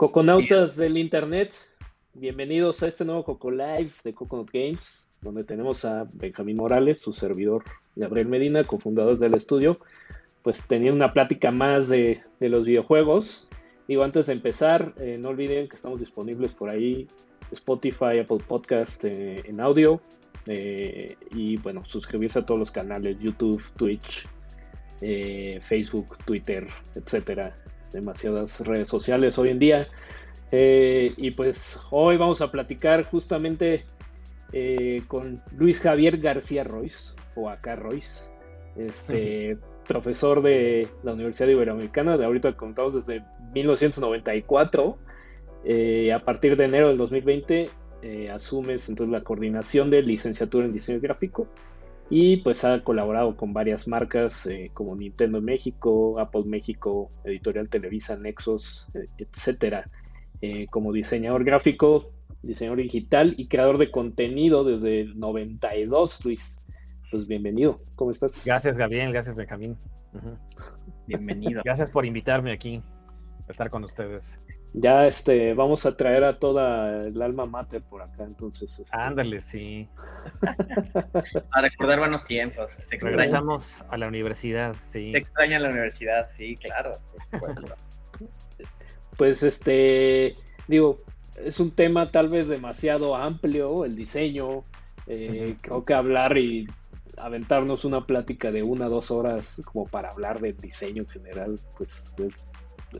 Coconautas del Internet, bienvenidos a este nuevo Coco Live de Coconut Games, donde tenemos a Benjamín Morales, su servidor Gabriel Medina, cofundadores del estudio, pues tenía una plática más de, los videojuegos. Digo, antes de empezar, eh, no olviden que estamos disponibles por ahí, Spotify, Apple Podcast eh, en audio, eh, y bueno, suscribirse a todos los canales, YouTube, Twitch, Facebook, Twitter, etcétera demasiadas redes sociales hoy en día. Eh, y pues hoy vamos a platicar justamente eh, con Luis Javier García Royce, o acá Royce, este, profesor de la Universidad Iberoamericana, de ahorita contamos desde 1994. Eh, a partir de enero del 2020 asumes entonces la coordinación de licenciatura en diseño gráfico y pues ha colaborado con varias marcas eh, como Nintendo México, Apple México, Editorial Televisa, Nexos, eh, etcétera, eh, como diseñador gráfico, diseñador digital y creador de contenido desde el 92, Luis. Pues bienvenido, ¿cómo estás? Gracias, Gabriel, gracias, Benjamín. Bienvenido. Gracias por invitarme aquí a estar con ustedes ya este vamos a traer a toda el alma mater por acá entonces este. ándale sí. A recordar buenos tiempos se regresamos a la universidad sí. Se extraña la universidad sí claro pues este digo es un tema tal vez demasiado amplio el diseño eh, creo que hablar y aventarnos una plática de una o dos horas como para hablar de diseño en general pues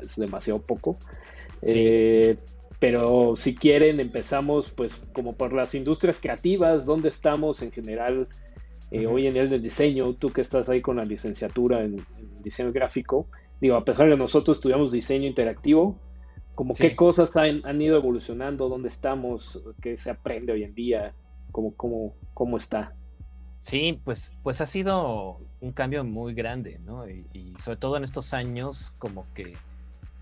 es demasiado poco eh, pero si quieren, empezamos pues como por las industrias creativas, dónde estamos en general eh, hoy en el del diseño, tú que estás ahí con la licenciatura en, diseño gráfico, digo, a pesar de que nosotros estudiamos diseño interactivo, como qué cosas han, han, ido evolucionando, dónde estamos, qué se aprende hoy en día, cómo, cómo, cómo está. Sí, pues, pues ha sido un cambio muy grande, ¿no? y sobre todo en estos años, como que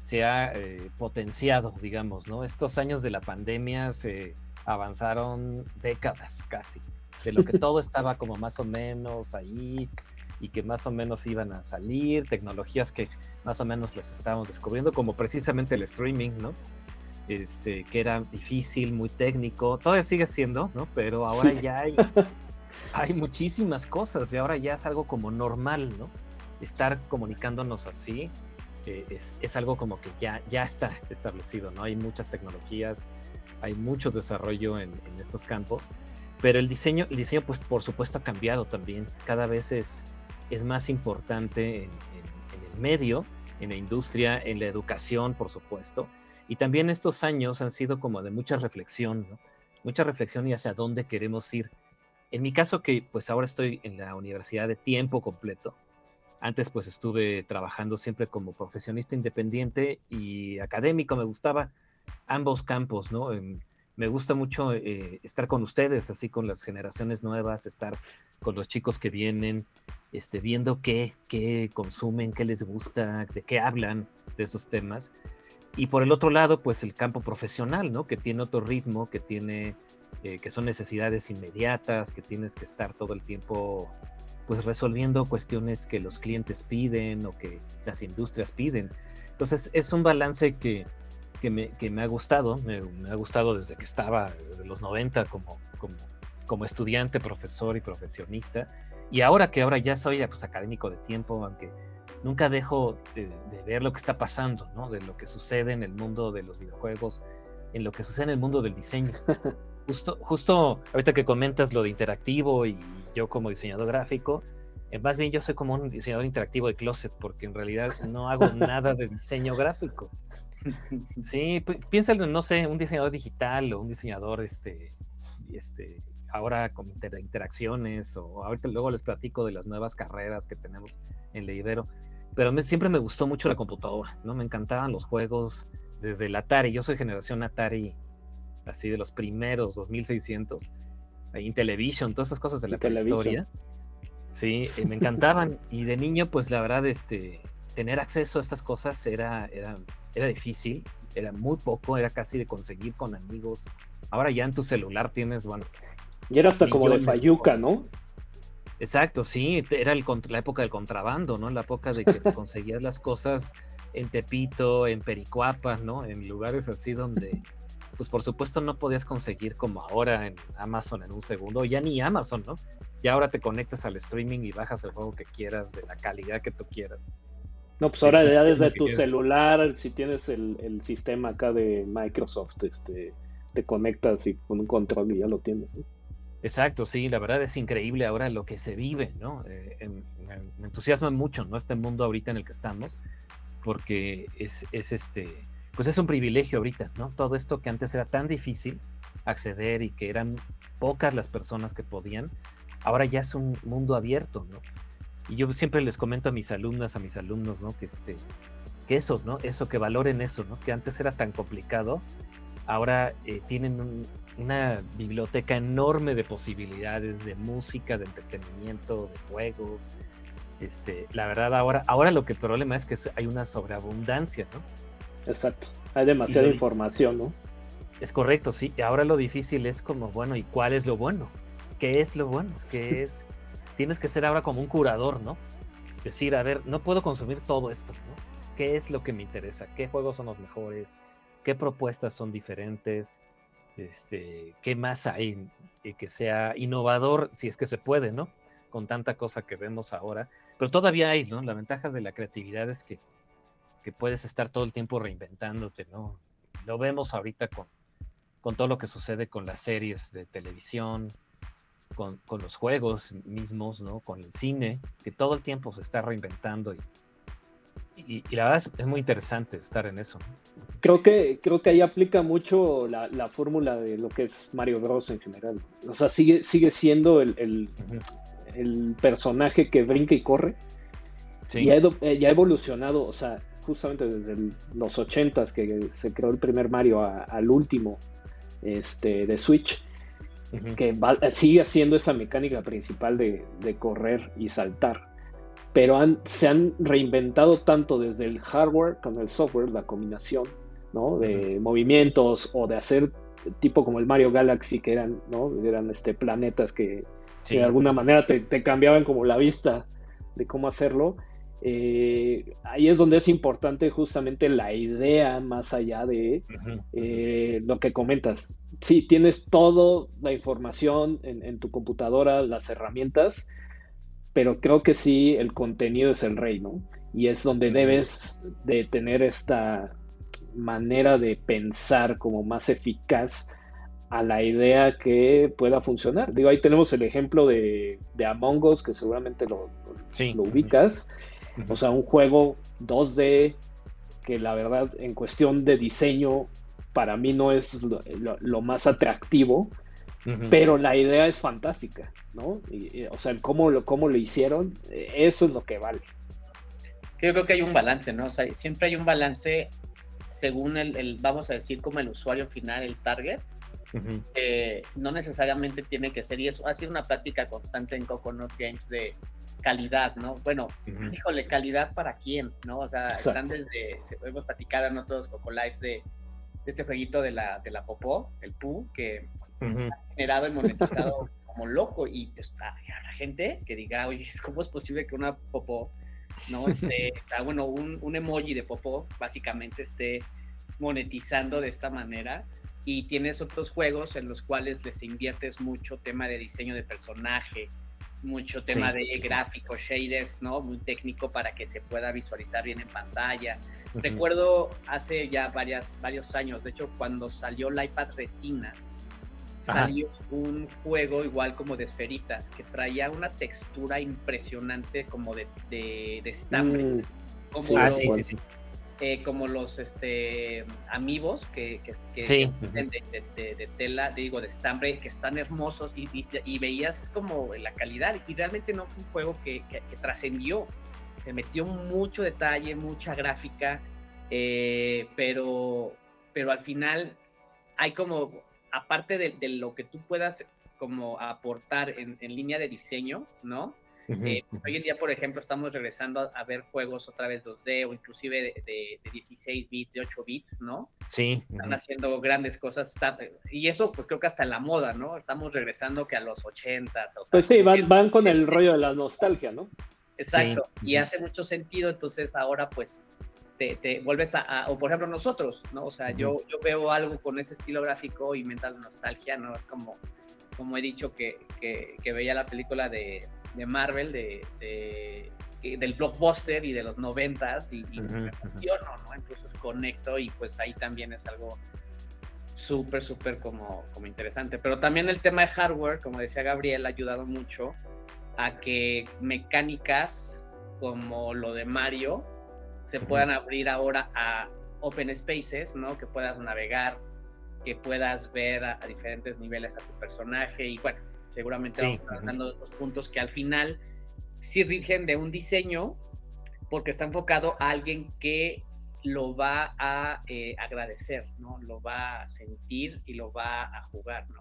se ha eh, potenciado, digamos, ¿no? Estos años de la pandemia se avanzaron décadas casi, de lo que todo estaba como más o menos ahí y que más o menos iban a salir, tecnologías que más o menos las estábamos descubriendo, como precisamente el streaming, ¿no? Este, que era difícil, muy técnico, todavía sigue siendo, ¿no? Pero ahora ya hay, hay muchísimas cosas y ahora ya es algo como normal, ¿no? Estar comunicándonos así es, algo como que ya, ya está establecido, ¿no? Hay muchas tecnologías, hay mucho desarrollo en, estos campos, pero el diseño, el diseño, pues por supuesto ha cambiado también, cada vez es, es más importante en, el medio, en la industria, en la educación, por supuesto, y también estos años han sido como de mucha reflexión. Mucha reflexión y hacia dónde queremos ir. En mi caso, que pues ahora estoy en la universidad de tiempo completo, antes pues estuve trabajando siempre como profesionista independiente y académico, me gustaba ambos campos, ¿no? Em, me gusta mucho eh, estar con ustedes, así con las generaciones nuevas, estar con los chicos que vienen, este, viendo qué, qué consumen, qué les gusta, de qué hablan de esos temas. Y por el otro lado, pues el campo profesional, ¿no? Que tiene otro ritmo, que tiene, eh, que son necesidades inmediatas, que tienes que estar todo el tiempo pues resolviendo cuestiones que los clientes piden o que las industrias piden. Entonces es un balance que, que, me, que me, ha gustado, me, ha gustado desde que estaba de los 90 como, como, como, estudiante, profesor y profesionista. Y ahora que ahora ya soy pues, académico de tiempo, aunque nunca dejo de, ver lo que está pasando, ¿no? de lo que sucede en el mundo de los videojuegos, en lo que sucede en el mundo del diseño. Justo, justo ahorita que comentas lo de interactivo y yo como diseñador gráfico, eh, más bien yo soy como un diseñador interactivo de closet porque en realidad no hago nada de diseño gráfico. Sí, piénsalo, no sé, un diseñador digital o un diseñador, este, este, ahora con interacciones o ahorita luego les platico de las nuevas carreras que tenemos en Leidero. Pero me, siempre me gustó mucho la computadora, ¿no? Me encantaban los juegos desde el Atari. Yo soy generación Atari así de los primeros 2600, ahí en Television, todas esas cosas de la historia. Sí, eh, me encantaban. y de niño, pues la verdad, este, tener acceso a estas cosas era, era, era difícil, era muy poco, era casi de conseguir con amigos. Ahora ya en tu celular tienes, bueno. Y era hasta como de Fayuca, ¿no? Exacto, sí, era el, la época del contrabando, ¿no? La época de que conseguías las cosas en Tepito, en Pericuapa, ¿no? En lugares así donde, pues por supuesto no podías conseguir como ahora en Amazon en un segundo, ya ni Amazon, ¿no? Y ahora te conectas al streaming y bajas el juego que quieras, de la calidad que tú quieras. No, pues ahora ya desde tu celular, si tienes el, sistema acá de Microsoft, este, te conectas y con un control y ya lo tienes. Exacto, sí, la verdad es increíble ahora lo que se vive, ¿no? Eh, me entusiasma mucho, ¿no? Este mundo ahorita en el que estamos, porque es, es, este, pues es un privilegio ahorita, ¿no? Todo esto que antes era tan difícil acceder y que eran pocas las personas que podían, ahora ya es un mundo abierto, ¿no? Y yo siempre les comento a mis alumnas, a mis alumnos, ¿no? Que este, que eso, ¿no? Eso, que valoren eso, ¿no? Que antes era tan complicado, ahora eh, tienen una biblioteca enorme de posibilidades de música, de entretenimiento, de juegos. Este, la verdad, ahora, ahora lo que el problema es que hay una sobreabundancia, ¿no? Exacto. Hay demasiada información, ¿no? Es correcto, sí. Y ahora lo difícil es como, bueno, ¿y cuál es lo bueno? ¿Qué es lo bueno? ¿Qué es? Tienes que ser ahora como un curador, ¿no? Decir, a ver, no puedo consumir todo esto, ¿no? ¿Qué es lo que me interesa? ¿Qué juegos son los mejores? ¿Qué propuestas son diferentes? Este, ¿Qué más hay y que sea innovador, si es que se puede, ¿no? Con tanta cosa que vemos ahora. Pero todavía hay, ¿no? La ventaja de la creatividad es que, que puedes estar todo el tiempo reinventándote, ¿no? Lo vemos ahorita con, con todo lo que sucede con las series de televisión, con, los juegos mismos, ¿no? Con el cine, que todo el tiempo se está reinventando y, y, la verdad es, muy interesante estar en eso. Creo que, creo que ahí aplica mucho la, fórmula de lo que es Mario Bros. en general. O sea, sigue, sigue siendo el, el, personaje que brinca y corre. Y eh, ya ha evolucionado, o sea, justamente desde los 80s que se creó el primer Mario al último este, de Switch que sigue haciendo esa mecánica principal de, correr y saltar. Pero se han reinventado tanto desde el hardware con el software, la combinación ¿no? de movimientos o de hacer tipo como el Mario Galaxy, que eran, ¿no? eran este, planetas que, de alguna manera te, cambiaban como la vista de cómo hacerlo. Eh, ahí es donde es importante justamente la idea más allá de eh, lo que comentas. Sí, tienes toda la información en, tu computadora, las herramientas, pero creo que sí, el contenido es el rey, ¿no? Y es donde debes de tener esta manera de pensar como más eficaz a la idea que pueda funcionar. Digo, ahí tenemos el ejemplo de, Among Us, que seguramente lo, lo ubicas. O sea, un juego 2D que la verdad en cuestión de diseño para mí no es lo, más atractivo, pero la idea es fantástica, ¿no? o sea, cómo lo, cómo lo hicieron, eso es lo que vale. Yo creo que hay un balance, ¿no? O sea, siempre hay un balance según el, vamos a decir, como el usuario final, el target. no necesariamente tiene que ser, y eso ha sido una práctica constante en Coconut Games de calidad, ¿no? Bueno, híjole, calidad para quién, ¿no? O sea, están desde, hemos platicado en otros Coco Lives de, este jueguito de la, de la popó, el Pu, que ha generado y monetizado como loco, y pues, habrá gente que diga, oye, ¿cómo es posible que una popó, no? Este, bueno, un, un emoji de popó, básicamente esté monetizando de esta manera, y tienes otros juegos en los cuales les inviertes mucho tema de diseño de personaje, mucho tema de gráficos, shaders, ¿no? Muy técnico para que se pueda visualizar bien en pantalla. Recuerdo hace ya varias, varios años, de hecho, cuando salió el iPad Retina, salió un juego igual como de esferitas, que traía una textura impresionante como de, de, estambre. Mm. Como ah, sí, sí, sí. Eh, como los este, amigos que, que, de, tela, digo, de estambre, que están hermosos y, y, veías como la calidad. Y realmente no fue un juego que, trascendió, se metió mucho detalle, mucha gráfica, eh, pero, pero al final hay como, aparte de, lo que tú puedas como aportar en, en línea de diseño, ¿no? Eh, hoy en día, por ejemplo, estamos regresando a, ver juegos otra vez 2D o inclusive de, 16 bits, de 8 bits, ¿no? Sí. Están haciendo grandes cosas. y eso, pues creo que hasta en la moda, ¿no? Estamos regresando que a los 80 pues sí, van, van con el rollo de la nostalgia, ¿no? Exacto. Y hace mucho sentido, entonces ahora, pues, te, vuelves a, o por ejemplo nosotros, ¿no? O sea, yo, yo veo algo con ese estilo gráfico y mental nostalgia, ¿no? Es como, como he dicho que, que, veía la película de, de Marvel, de, de, del blockbuster y de los noventas y, y me emociono, ¿no? Entonces conecto y pues ahí también es algo súper, súper como, como interesante. Pero también el tema de hardware, como decía Gabriel, ha ayudado mucho a que mecánicas como lo de Mario se puedan abrir ahora a open spaces, ¿no? Que puedas navegar, que puedas ver a, diferentes niveles a tu personaje y bueno, seguramente vamos trabajando los puntos que al final sí rigen de un diseño porque está enfocado a alguien que lo va a eh, agradecer, ¿no? Lo va a sentir y lo va a jugar, ¿no?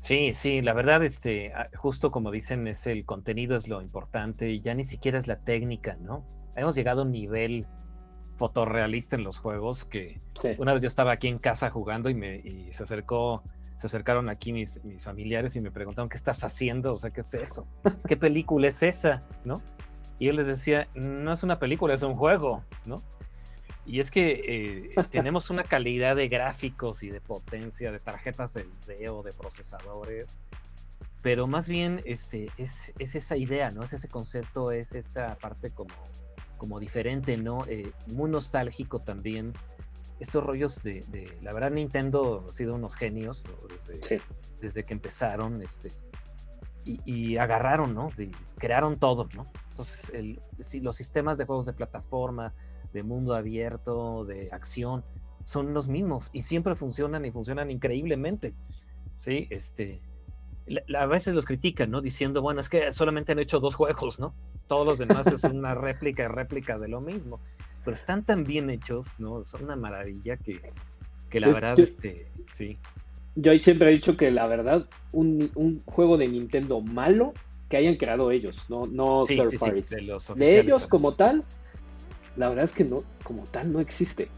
Sí, sí, la verdad, este, ah, justo como dicen, es el contenido es lo importante y ya ni siquiera es la técnica, ¿no? Hemos llegado a un nivel fotorrealista en los juegos que una vez yo estaba aquí en casa jugando y me y se acercó, se acercaron aquí mis, mis familiares y me preguntaron qué estás haciendo, o sea, qué es eso, qué película es esa, ¿no? Y yo les decía, no es una película, es un juego, ¿no? Y es que eh, tenemos una calidad de gráficos y de potencia, de tarjetas de video, de procesadores, pero más bien este, es, esa idea, ¿no? Es ese concepto, es esa parte como, como diferente, ¿no? Eh, muy nostálgico también. Estos rollos de, la verdad Nintendo ha sido unos genios desde, desde que empezaron, este, y, agarraron, ¿no? crearon todo, ¿no? Entonces, el, los sistemas de juegos de plataforma, de mundo abierto, de acción, son los mismos y siempre funcionan y funcionan increíblemente. Sí, este, a veces los critican, ¿no? Diciendo, bueno, es que solamente han hecho dos juegos, ¿no? Todos los demás es una réplica y réplica de lo mismo. Pero están tan bien hechos, ¿no? Son una maravilla que, que la verdad, este, sí. Yo ahí siempre he dicho que la verdad, un, un juego de Nintendo malo que hayan creado ellos, no, no third parties. de ellos como tal, la verdad es que no, como tal, no existe.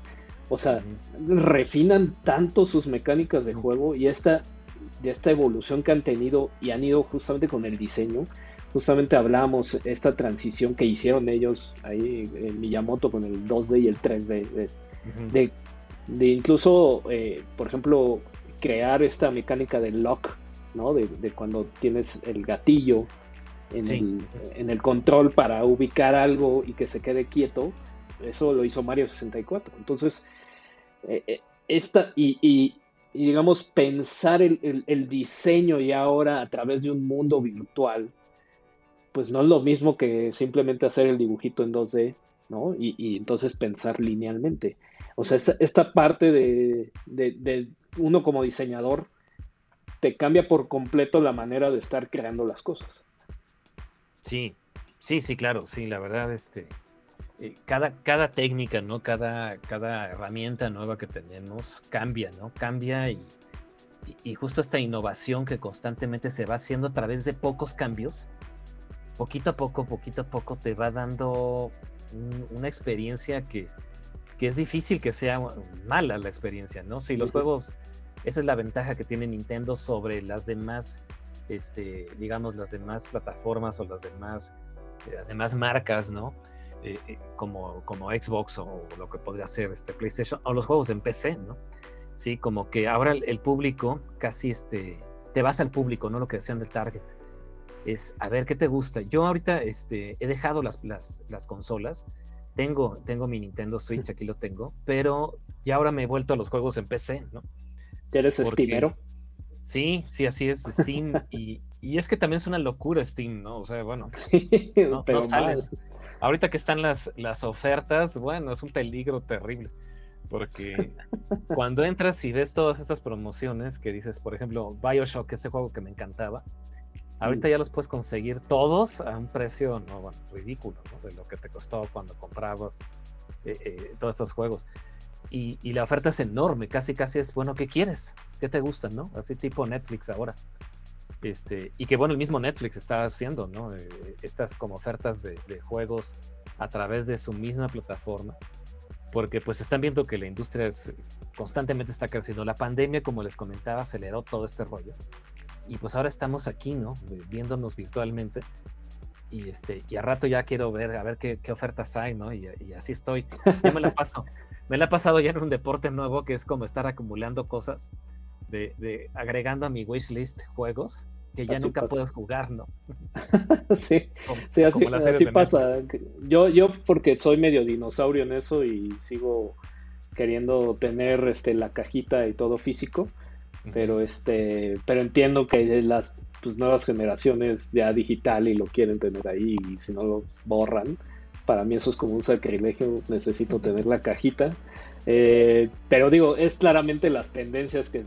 O sea, refinan tanto sus mecánicas de juego y esta, esta evolución que han tenido y han ido justamente con el diseño. Justamente hablábamos esta transición que hicieron ellos ahí en Miyamoto con el 2D y el 3D. De, incluso, eh, por ejemplo, crear esta mecánica de lock, ¿no? De, de cuando tienes el gatillo en, el, en, el, control para ubicar algo y que se quede quieto eso lo hizo Mario 64. Entonces, eh, eh, esta, y, digamos, pensar el, diseño y ahora a través de un mundo virtual, pues no es lo mismo que simplemente hacer el dibujito en 2D, ¿no? Y, entonces pensar linealmente. O sea, esta, parte de, de, uno como diseñador te cambia por completo la manera de estar creando las cosas. Sí, sí, sí, claro, sí, la verdad, este, eh, cada, cada técnica, ¿no? Cada, cada herramienta nueva que tenemos cambia, ¿no? Cambia y, y, justo esta innovación que constantemente se va haciendo a través de pocos cambios, poquito a poco, poquito a poco te va dando una experiencia que, que, es difícil que sea mala la experiencia, ¿no? Si los juegos, esa es la ventaja que tiene Nintendo sobre las demás, este, digamos, las demás plataformas o las demás, las demás marcas, ¿no? Eh, eh, como, como Xbox o lo que podría ser este PlayStation o los juegos en PC, ¿no? Sí, como que ahora el, público casi este, te vas al público, ¿no? Lo que decían del target. Es a ver qué te gusta. Yo ahorita este, he dejado las, las, las consolas. Tengo, tengo mi Nintendo Switch, aquí lo tengo, pero ya ahora me he vuelto a los juegos en PC, ¿no? ¿Eres Steamero? Sí, sí, así es, Steam. y, y, es que también es una locura Steam, ¿no? O sea, bueno, sí, no, pero ahorita que están las, las ofertas, bueno, es un peligro terrible. Porque cuando entras y ves todas estas promociones que dices, por ejemplo, Bioshock, ese juego que me encantaba, ahorita ya los puedes conseguir todos a un precio no, bueno, ridículo, ¿no? De lo que te costó cuando comprabas eh, eh, todos estos juegos. Y, y, la oferta es enorme, casi casi es, bueno, ¿qué quieres? ¿Qué te gusta, no? Así tipo Netflix ahora. Este, y que bueno, el mismo Netflix está haciendo, ¿no? Eh, estas como ofertas de, juegos a través de su misma plataforma, porque pues están viendo que la industria constantemente está creciendo. La pandemia, como les comentaba, aceleró todo este rollo. Y pues ahora estamos aquí, ¿no? Viéndonos virtualmente. y este, y a rato ya quiero ver, a ver qué, ofertas hay, ¿no? Y, así estoy. Yo me la paso. me la he pasado ya en un deporte nuevo que es como estar acumulando cosas, de, agregando a mi wishlist juegos que ya nunca puedes jugar, ¿no? sí, sí, así, pasa. Yo, yo porque soy medio dinosaurio en eso y sigo queriendo tener este la cajita y todo físico, pero este, pero entiendo que las pues, nuevas generaciones ya digital y lo quieren tener ahí y si no lo borran, para mí eso es como un sacrilegio, necesito tener la cajita. Eh, pero digo, es claramente las tendencias que,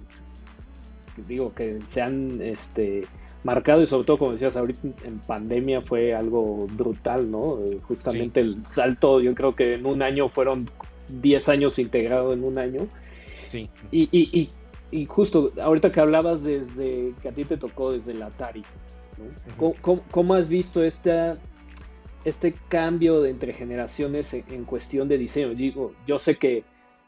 digo que se han este, marcado y sobre todo como decías ahorita en pandemia fue algo brutal, ¿no? Justamente el salto, yo creo que en un año fueron 10 años integrado en un año. Sí. Y, y, y justo, ahorita que hablabas desde que a ti te tocó desde el Atari, ¿Cómo, has visto esta, este cambio de entre generaciones en, cuestión de diseño? Digo, yo sé que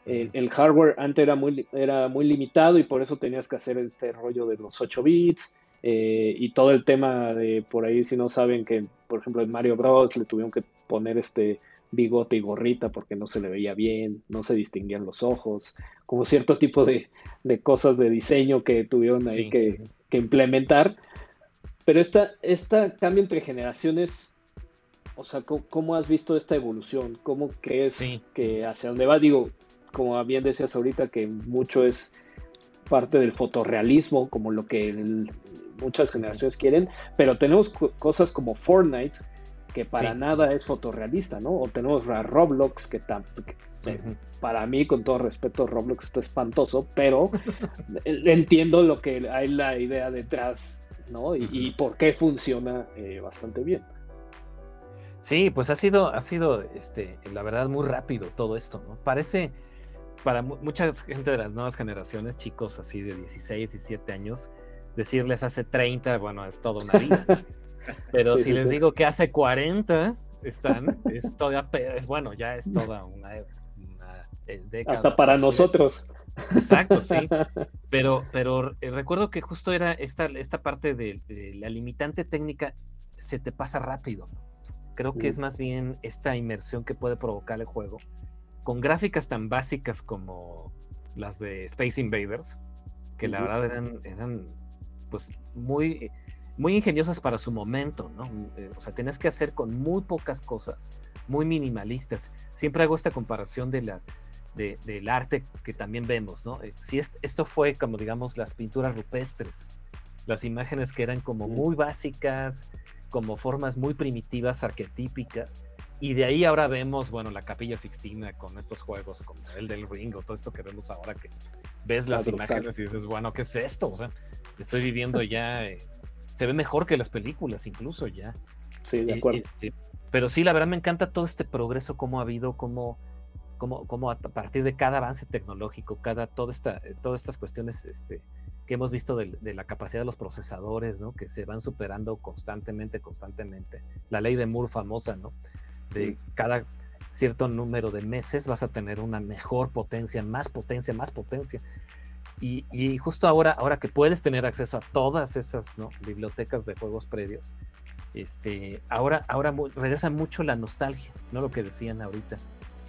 el, hardware antes era muy, era muy limitado y por eso tenías que hacer este rollo de los 8 bits eh, y todo el tema de por ahí, si no saben que, por ejemplo, en Mario Bros. le tuvieron que poner este bigote y gorrita porque no se le veía bien, no se distinguían los ojos, como cierto tipo de, cosas de diseño que tuvieron ahí que, implementar. Pero esta, esta cambio entre generaciones, o sea, ¿cómo, has visto esta evolución? ¿Cómo crees que hacia dónde va? Digo, como bien decías ahorita, que mucho es parte del fotorrealismo, como lo que muchas generaciones quieren, pero tenemos cosas como Fortnite, que para nada es fotorrealista, ¿no? O tenemos a Roblox, que, para mí, con todo respeto, Roblox está espantoso, pero entiendo lo que hay la idea detrás, ¿no? Y, por qué funciona eh, bastante bien. Sí, pues ha sido, ha sido, este, la verdad, muy rápido todo esto, ¿no? Parece, para mucha gente de las nuevas generaciones, chicos así de 16, 17 años, decirles hace 30, bueno, es todo una vida. Pero si les digo que hace 40 están, es todavía, es, bueno, ya es toda una, eh, década. Hasta para nosotros. Exacto, sí. Pero, pero eh, recuerdo que justo era esta, esta parte de, la limitante técnica, se te pasa rápido. Creo que es más bien esta inmersión que puede provocar el juego, con gráficas tan básicas como las de Space Invaders, que la verdad eran, eran pues muy muy ingeniosas para su momento, ¿no? Eh, o sea, tienes que hacer con muy pocas cosas, muy minimalistas. Siempre hago esta comparación de la, del arte que también vemos, ¿no? Eh, si esto fue como, digamos, las pinturas rupestres, las imágenes que eran como muy básicas, como formas muy primitivas, arquetípicas, y de ahí ahora vemos, bueno, la Capilla Sixtina con estos juegos como el del Ring o todo esto que vemos ahora que ves las imágenes y dices, bueno, ¿qué es esto? O sea, estoy viviendo ya eh, se ve mejor que las películas incluso ya. Sí, de acuerdo. Este, pero sí, la verdad me encanta todo este progreso, cómo ha habido, cómo, cómo, cómo a partir de cada avance tecnológico, cada, toda esta, todas estas cuestiones este, que hemos visto de, la capacidad de los procesadores, ¿no? Que se van superando constantemente, constantemente. La ley de Moore famosa, ¿no? De cada cierto número de meses vas a tener una mejor potencia, más potencia, más potencia. Y, justo ahora, ahora que puedes tener acceso a todas esas bibliotecas de juegos previos, este, ahora, ahora regresa mucho la nostalgia, ¿no? Lo que decían ahorita.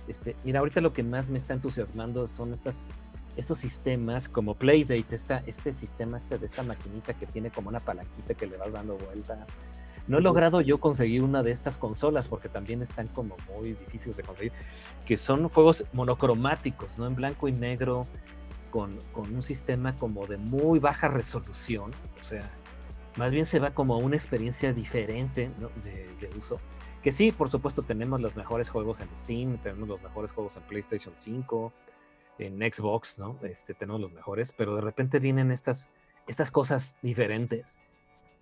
Este, mira, ahorita lo que más me está entusiasmando son estas, estos sistemas como Playdate, esta, este sistema este de esta maquinita que tiene como una palanquita que le vas dando vuelta. No he logrado yo conseguir una de estas consolas porque también están como muy difíciles de conseguir, que son juegos monocromáticos, ¿no? En blanco y negro, con, un sistema como de muy baja resolución, o sea, más bien se va como a una experiencia diferente de, uso. Que sí, por supuesto, tenemos los mejores juegos en Steam, tenemos los mejores juegos en PlayStation 5, en Xbox, ¿no? Este, tenemos los mejores, pero de repente vienen estas, estas cosas diferentes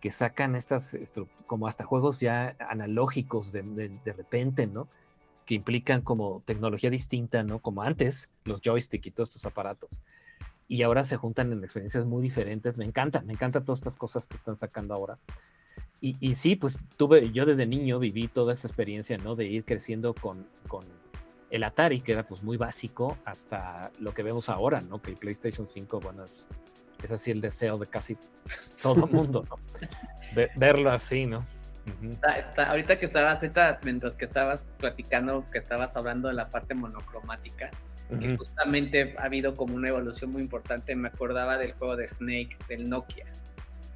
que sacan estas, como hasta juegos ya analógicos de, de repente, ¿no? Que implican como tecnología distinta, ¿no? Como antes, los joystick y todos estos aparatos y ahora se juntan en experiencias muy diferentes. Me encanta, me encantan todas estas cosas que están sacando ahora. Y, y, sí, pues tuve, yo desde niño viví toda esa experiencia, ¿no? De ir creciendo con, con el Atari, que era pues muy básico, hasta lo que vemos ahora, ¿no? Que el PlayStation 5, bueno, es, es así el deseo de casi todo el mundo, ¿no? verlo así, ¿no? ahorita que estabas, mientras que estabas platicando, que estabas hablando de la parte monocromática, que justamente ha habido como una evolución muy importante. Me acordaba del juego de Snake del Nokia.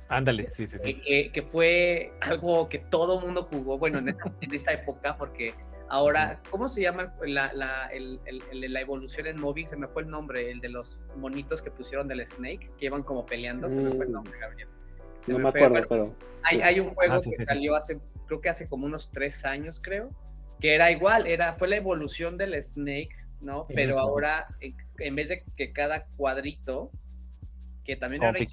Ándale, sí, sí, sí. Que, fue algo que todo mundo jugó, bueno, en esa, en esa época, porque ahora, ¿cómo se llama la, la, el, el, la, evolución en móvil? Se me fue el nombre, el de los monitos que pusieron del Snake, que iban como peleando, se me fue el mm. nombre, Gabriel. no me, acuerdo, pero... Hay, hay un juego ah, que salió hace, creo que hace como unos tres años, creo, que era igual, era, fue la evolución del Snake, ¿no? Pero ahora, en vez de que cada cuadrito que también era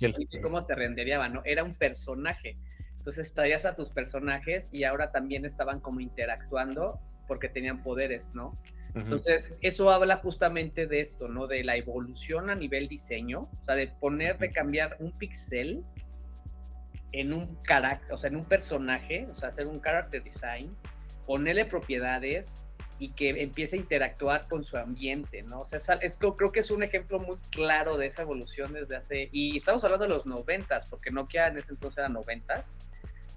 cómo se rendería, ¿no? Era un personaje. Entonces traías a tus personajes y ahora también estaban como interactuando porque tenían poderes, ¿no? Entonces, eso habla justamente de esto, ¿no? De la evolución a nivel diseño, o sea, de poner, de cambiar un pixel en un carácter, o sea, en un personaje, o sea, hacer un character design, ponerle propiedades, y que empiece a interactuar con su ambiente, ¿no? O sea, es, creo que es un ejemplo muy claro de esa evolución desde hace, y estamos hablando de los noventas, porque Nokia en ese entonces era noventas,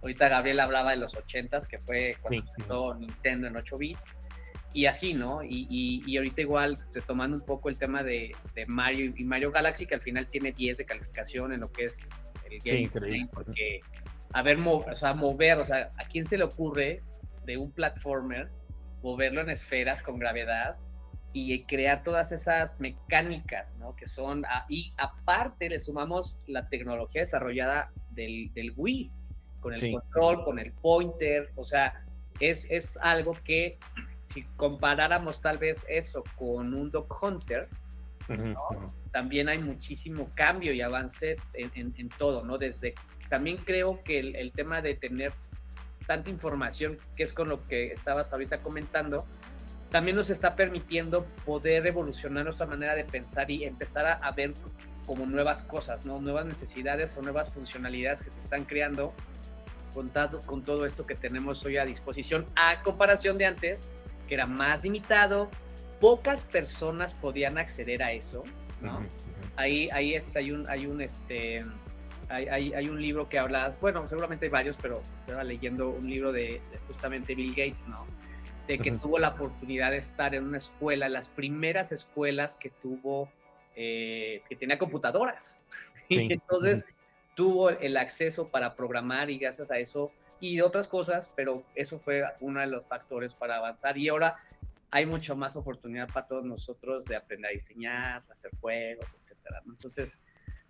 ahorita Gabriel hablaba de los ochentas, que fue cuando empezó Nintendo en 8 bits, y así, ¿no? Y, y, ahorita igual, tomando un poco el tema de, de, Mario y Mario Galaxy, que al final tiene 10 de calificación en lo que es el game porque a ver, o sea, mover, o sea, ¿a quién se le ocurre de un platformer moverlo en esferas con gravedad y crear todas esas mecánicas, ¿no? Que son, y aparte le sumamos la tecnología desarrollada del, del Wii, con el control, con el pointer, o sea, es, es algo que si comparáramos tal vez eso con un Dog Hunter, también hay muchísimo cambio y avance en, en, todo, ¿no? Desde, también creo que el, el tema de tener tanta información, que es con lo que estabas ahorita comentando, también nos está permitiendo poder evolucionar nuestra manera de pensar y empezar a, ver como nuevas cosas, ¿no? Nuevas necesidades o nuevas funcionalidades que se están creando con, con todo esto que tenemos hoy a disposición, a comparación de antes, que era más limitado, pocas personas podían acceder a eso, ¿no? Ahí, ahí está, hay un, hay un, este, hay, hay, un libro que habla, bueno, seguramente hay varios, pero estaba leyendo un libro de, justamente Bill Gates, ¿no? De que tuvo la oportunidad de estar en una escuela, las primeras escuelas que tuvo, eh, que tenía computadoras. Y entonces tuvo el acceso para programar y gracias a eso y otras cosas, pero eso fue uno de los factores para avanzar. Y ahora hay mucho más oportunidad para todos nosotros de aprender a diseñar, hacer juegos, etcétera. Entonces,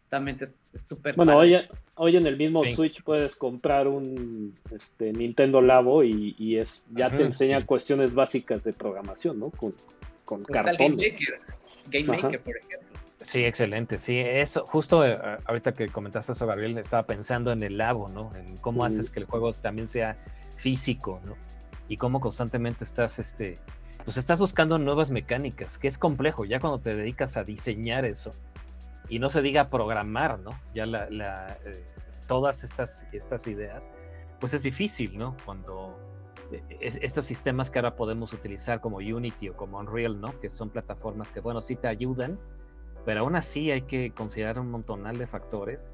también es súper. Bueno, hoy, hoy, en el mismo Switch puedes comprar un este, Nintendo Labo y, es ya te enseña cuestiones básicas de programación, ¿no? Con, con cartones. Game Maker, por ejemplo. Sí, excelente. Sí, eso, justo eh, ahorita que comentaste eso, Gabriel, estaba pensando en el labo, ¿no? En cómo haces que el juego también sea físico, ¿no? Y cómo constantemente estás, este, pues estás buscando nuevas mecánicas, que es complejo, ya cuando te dedicas a diseñar eso, y no se diga programar, ¿no? Ya la, eh, todas estas, estas ideas, pues es difícil, ¿no? Cuando eh, estos sistemas que ahora podemos utilizar como Unity o como Unreal, ¿no? Que son plataformas que, bueno, sí te ayudan, pero aún así hay que considerar un montonal de factores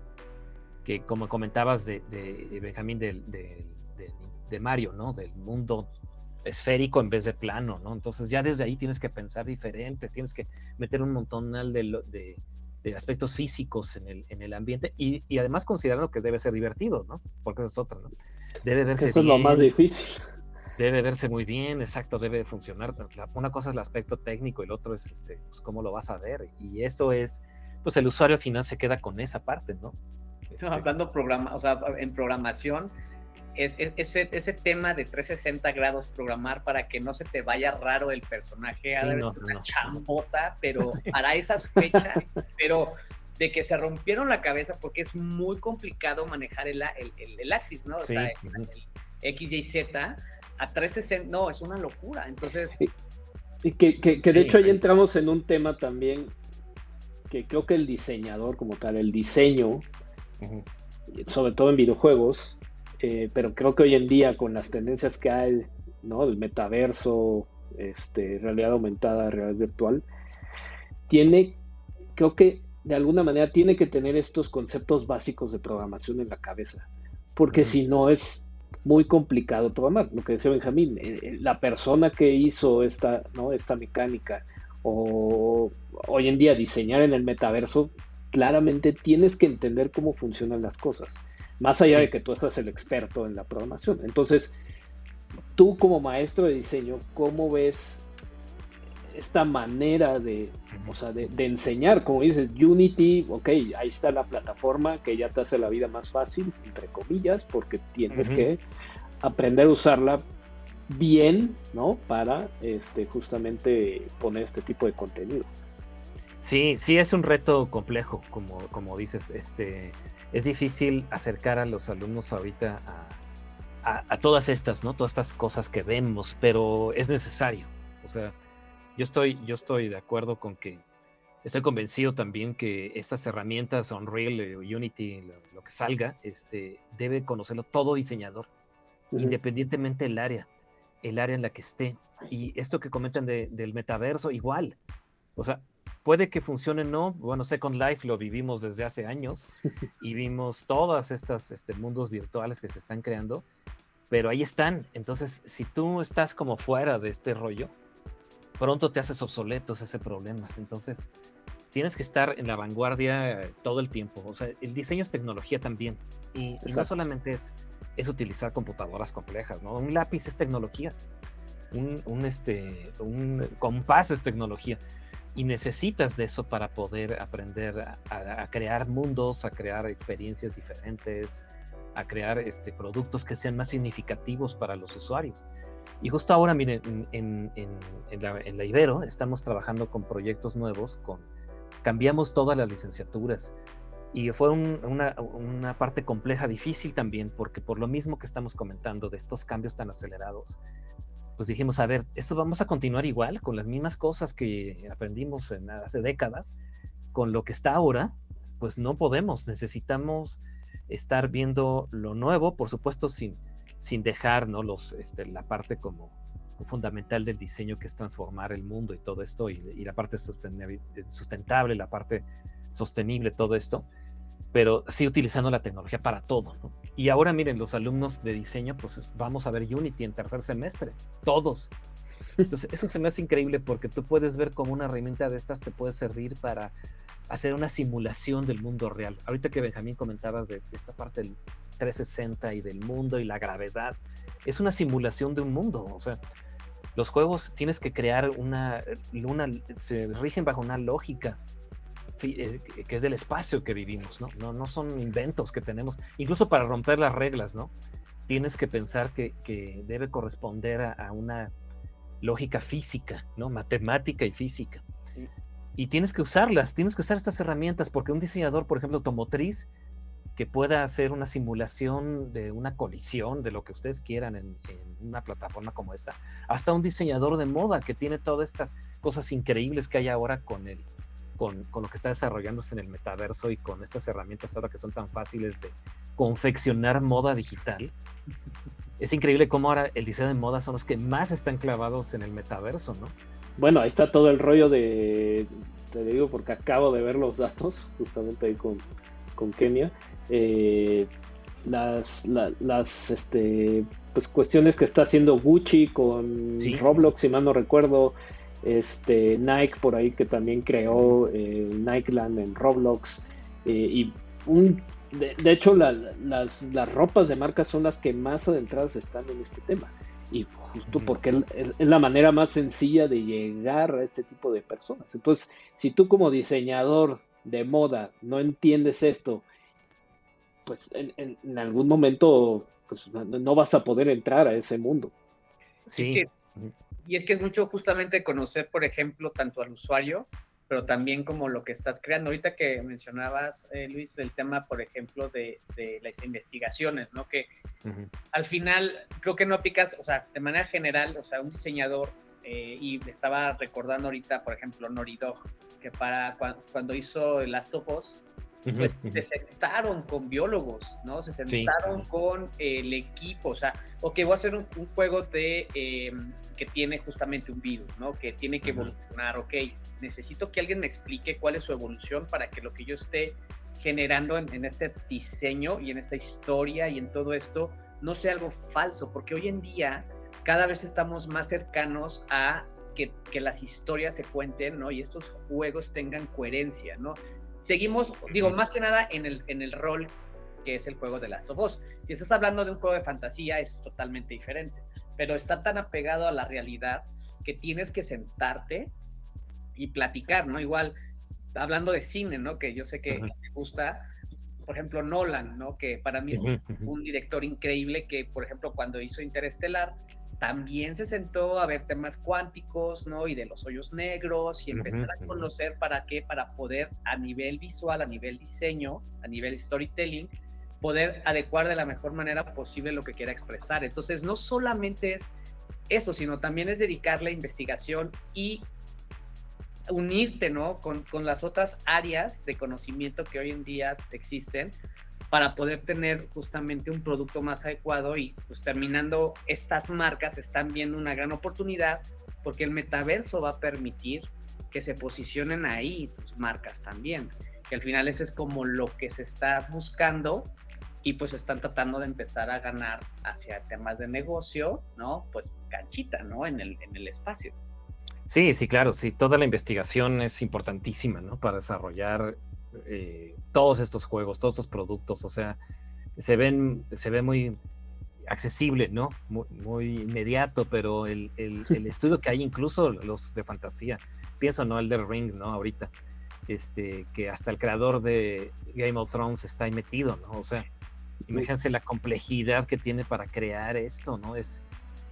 que, como comentabas de, de, Benjamín, de, de, Mario, ¿no? Del mundo esférico en vez de plano, ¿no? Entonces ya desde ahí tienes que pensar diferente, tienes que meter un montonal de, de aspectos físicos en el, en el ambiente y, y, además considerando que debe ser divertido, ¿no? Porque eso es otra, ¿no? Debe verse Eso es lo más difícil. Debe verse muy bien, exacto, debe funcionar. Una cosa es el aspecto técnico, el otro es este, pues, cómo lo vas a ver. Y eso es, pues el usuario final se queda con esa parte, ¿no? Este, hablando programa, o sea, en programación, es, ese, ese tema de 360 grados programar para que no se te vaya raro el personaje, a no, una chambota, pero para esas fechas, pero de que se rompieron la cabeza porque es muy complicado manejar el, el, el, axis, ¿no? O sea, el, X, Y, Z a 360, no, es una locura. Entonces. Y que, que, que de hecho ahí entramos en un tema también que creo que el diseñador, como tal, el diseño, sobre todo en videojuegos, eh, pero creo que hoy en día con las tendencias que hay, ¿no? El metaverso, este, realidad aumentada, realidad virtual, tiene, creo que de alguna manera tiene que tener estos conceptos básicos de programación en la cabeza, porque si no es, muy complicado programar. Lo que decía Benjamín, eh, eh, la persona que hizo esta, ¿no? esta mecánica o hoy en día diseñar en el metaverso, claramente tienes que entender cómo funcionan las cosas, más allá de que tú seas el experto en la programación. Entonces, tú como maestro de diseño, ¿cómo ves esta manera de, o sea, de, enseñar, como dices, Unity, ok, ahí está la plataforma que ya te hace la vida más fácil, entre comillas, porque tienes que aprender a usarla bien, ¿no? Para este, justamente poner este tipo de contenido. Sí, sí es un reto complejo, como, como dices, este, es difícil acercar a los alumnos ahorita a, a todas estas, ¿no? Todas estas cosas que vemos, pero es necesario. O sea, yo estoy, yo estoy de acuerdo con que estoy convencido también que estas herramientas, Unreal, eh, Unity, lo, que salga, este, debe conocerlo todo diseñador, independientemente del área, el área en la que esté. Y esto que comentan del metaverso, igual. O sea, puede que funcione, no. Bueno, Second Life lo vivimos desde hace años y vimos todas estas este, mundos virtuales que se están creando, pero ahí están. Entonces, si tú estás como fuera de este rollo, pronto te haces obsoletos ese problema. Entonces, tienes que estar en la vanguardia eh, todo el tiempo. O sea, el diseño es tecnología también. Y, no solamente es, es, utilizar computadoras complejas, ¿no? Un lápiz es tecnología. Un, este, un compás es tecnología. Y necesitas de eso para poder aprender a, crear mundos, a crear experiencias diferentes, a crear este, productos que sean más significativos para los usuarios. Y justo ahora, miren, en, la, Ibero estamos trabajando con proyectos nuevos, con, cambiamos todas las licenciaturas. Y fue una, parte compleja, difícil también, porque por lo mismo que estamos comentando de estos cambios tan acelerados, pues dijimos, a ver, esto vamos a continuar igual, con las mismas cosas que aprendimos en, hace décadas, con lo que está ahora, pues no podemos, necesitamos estar viendo lo nuevo, por supuesto, sin, sin dejar ¿no? Los, este, la parte como fundamental del diseño que es transformar el mundo y todo esto y, la parte sustentable, la parte sostenible, todo esto, pero sí utilizando la tecnología para todo. Y ahora miren, los alumnos de diseño, pues vamos a ver Unity en tercer semestre, todos. Entonces, eso se me hace increíble porque tú puedes ver cómo una herramienta de estas te puede servir para hacer una simulación del mundo real. Ahorita que Benjamín comentabas de esta parte del 360 y del mundo y la gravedad. Es una simulación de un mundo. O sea, los juegos tienes que crear una, una se rigen bajo una lógica eh, que es del espacio que vivimos, ¿no? No, no son inventos que tenemos, incluso para romper las reglas, ¿no? Tienes que pensar que, que debe corresponder a, una lógica física, ¿no? Matemática y física. Y tienes que usarlas, tienes que usar estas herramientas, porque un diseñador, por ejemplo, automotriz, que pueda hacer una simulación de una colisión, de lo que ustedes quieran en, una plataforma como esta, hasta un diseñador de moda que tiene todas estas cosas increíbles que hay ahora con el, con, con, lo que está desarrollándose en el metaverso y con estas herramientas ahora que son tan fáciles de confeccionar moda digital. Es increíble cómo ahora el diseño de moda son los que más están clavados en el metaverso, ¿no? Bueno, ahí está todo el rollo de, te digo porque acabo de ver los datos, justamente ahí con, con Kenia, eh, las, las este, pues, cuestiones que está haciendo Gucci con Roblox, si mal no recuerdo, este, Nike por ahí que también creó eh, Nikeland en Roblox, eh, y un, de, hecho las, las ropas de marca son las que más adentradas están en este tema. Y justo porque es, la manera más sencilla de llegar a este tipo de personas. Entonces, si tú como diseñador de moda no entiendes esto pues en, algún momento pues, no, vas a poder entrar a ese mundo. Sí. Y es que es mucho justamente conocer, por ejemplo, tanto al usuario, pero también como lo que estás creando. Ahorita que mencionabas, eh, Luis, del tema, por ejemplo, de, las investigaciones, ¿no? Que al final creo que no aplicas, o sea, de manera general, o sea, un diseñador, eh, y estaba recordando ahorita, por ejemplo, Noridog, que para cuando, hizo Last pues se sentaron con biólogos, ¿no? Se sentaron con el equipo, o sea, ok, voy a hacer un, juego de em, que tiene justamente un virus, ¿no? Que tiene que evolucionar, ok, necesito que alguien me explique cuál es su evolución para que lo que yo esté generando en, este diseño y en esta historia y en todo esto no sea algo falso, porque hoy en día cada vez estamos más cercanos a que, las historias se cuenten, ¿no? Y estos juegos tengan coherencia, ¿no? Seguimos, digo, más que nada en el, en el rol que es el juego de Last of Us. Si estás hablando de un juego de fantasía, es totalmente diferente, pero está tan apegado a la realidad que tienes que sentarte y platicar, ¿no? Igual, hablando de cine, ¿no? Que yo sé que me gusta, por ejemplo, Nolan, ¿no? Que para mí es un director increíble que, por ejemplo, cuando hizo Interestelar, también se sentó a ver temas cuánticos, ¿no? Y de los hoyos negros y empezar a conocer para qué, para poder a nivel visual, a nivel diseño, a nivel storytelling, poder adecuar de la mejor manera posible lo que quiera expresar. Entonces, no solamente es eso, sino también es dedicarle a investigación y unirte, ¿no? Con, con las otras áreas de conocimiento que hoy en día existen para poder tener justamente un producto más adecuado y pues terminando estas marcas están viendo una gran oportunidad porque el metaverso va a permitir que se posicionen ahí sus marcas también, que al final ese es como lo que se está buscando y pues están tratando de empezar a ganar hacia temas de negocio, ¿no? Pues canchita, ¿no? En el, en el espacio. Sí, sí, claro, sí, toda la investigación es importantísima, ¿no? Para desarrollar eh, todos estos juegos, todos estos productos, o sea, se ven, se ve muy accesible, ¿no? Muy, inmediato, pero el, estudio que hay, incluso los de fantasía, pienso, ¿no? El de Ring, ¿no? Ahorita, este, que hasta el creador de Game of Thrones está ahí metido, ¿no? O sea, imagínense la complejidad que tiene para crear esto, ¿no? Es,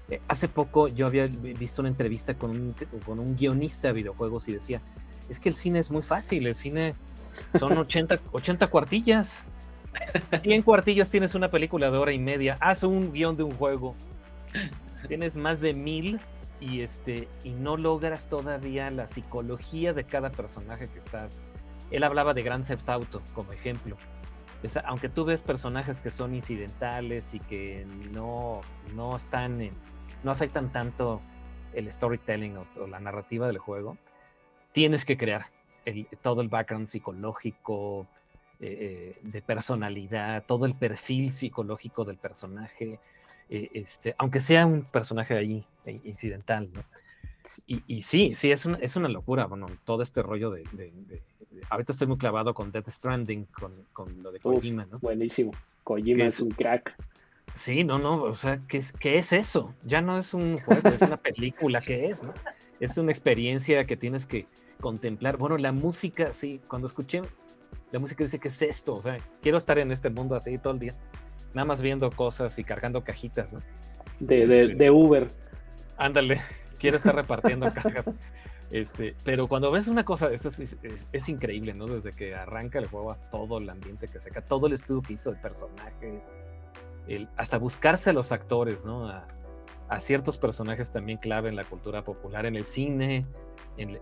eh, hace poco yo había visto una entrevista con un, con un guionista de videojuegos y decía, es que el cine es muy fácil, el cine son 80, 80 cuartillas. 100 cuartillas tienes una película de hora y media. Haz un guion de un juego. Tienes más de mil y este y no logras todavía la psicología de cada personaje que estás. Él hablaba de Grand Theft Auto como ejemplo. aunque tú ves personajes que son incidentales y que no, no están no afectan tanto el storytelling o la narrativa del juego, tienes que crear todo el background psicológico, eh, eh, de personalidad, todo el perfil psicológico del personaje, eh, este, aunque sea un personaje ahí incidental, ¿no? Y, sí, sí, es una, es una locura, bueno, todo este rollo de, Ahorita estoy muy clavado con Death Stranding, con, lo de Kojima, ¿no? Buenísimo. Kojima es, un crack. Sí, no, no, o sea, ¿qué es, ¿qué es eso? Ya no es un juego, es una película, ¿qué es, no? Es una experiencia que tienes que, contemplar. Bueno, la música, sí, cuando escuché la música dice que es esto, o sea, quiero estar en este mundo así todo el día, nada más viendo cosas y cargando cajitas, ¿no? De, de, este, de Uber. Ándale, quiero estar repartiendo cajas. Este, pero cuando ves una cosa, esto es, increíble, ¿no? Desde que arranca el juego a todo el ambiente que saca, todo el estudio que hizo de personajes, el, hasta buscarse a los actores, ¿no? A, a, ciertos personajes también clave en la cultura popular, en el cine, en,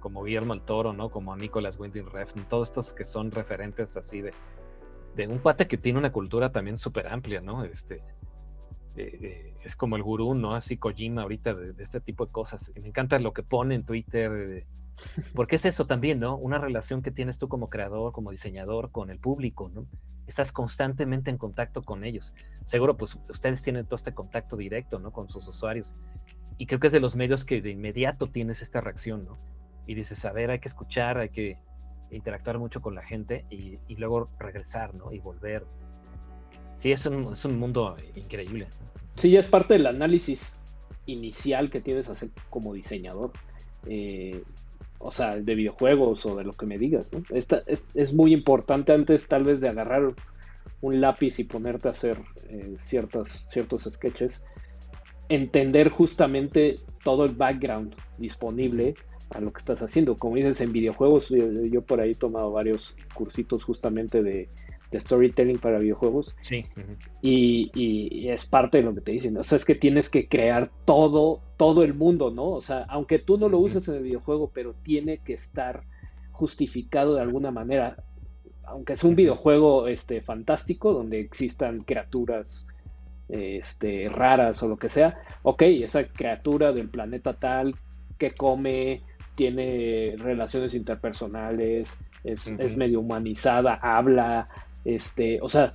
como Guillermo el Toro, ¿no? Como Nicolas Winding Refn, todos estos que son referentes así de, de un pate que tiene una cultura también súper amplia, ¿no? Este, es como el gurú, ¿no? Así Kojima ahorita de, este tipo de cosas. me encanta lo que pone en Twitter, porque es eso también, ¿no? Una relación que tienes tú como creador, como diseñador con el público, ¿no? Estás constantemente en contacto con ellos. Seguro, pues ustedes tienen todo este contacto directo, ¿no? Con sus usuarios. Y creo que es de los medios que de inmediato tienes esta reacción, ¿no? y dices, a ver, hay que escuchar, hay que interactuar mucho con la gente y, luego regresar, ¿no? Y volver. Sí, es un, es un mundo increíble. Sí, es parte del análisis inicial que tienes hacer como diseñador. Eh, o sea, de videojuegos o de lo que me digas, ¿no? Esta, es, muy importante antes tal vez de agarrar un lápiz y ponerte a hacer eh, ciertos, ciertos sketches, entender justamente todo el background disponible a lo que estás haciendo. Como dices, en videojuegos, yo, por ahí he tomado varios cursitos justamente de, storytelling para videojuegos. Sí. y, es parte de lo que te dicen. O sea, es que tienes que crear todo, todo el mundo, ¿no? O sea, aunque tú no lo uses en el videojuego, pero tiene que estar justificado de alguna manera. Aunque es un videojuego este, fantástico, donde existan criaturas este, raras o lo que sea, ok, esa criatura del planeta tal que come, tiene relaciones interpersonales, es, medio humanizada, habla, este, o sea,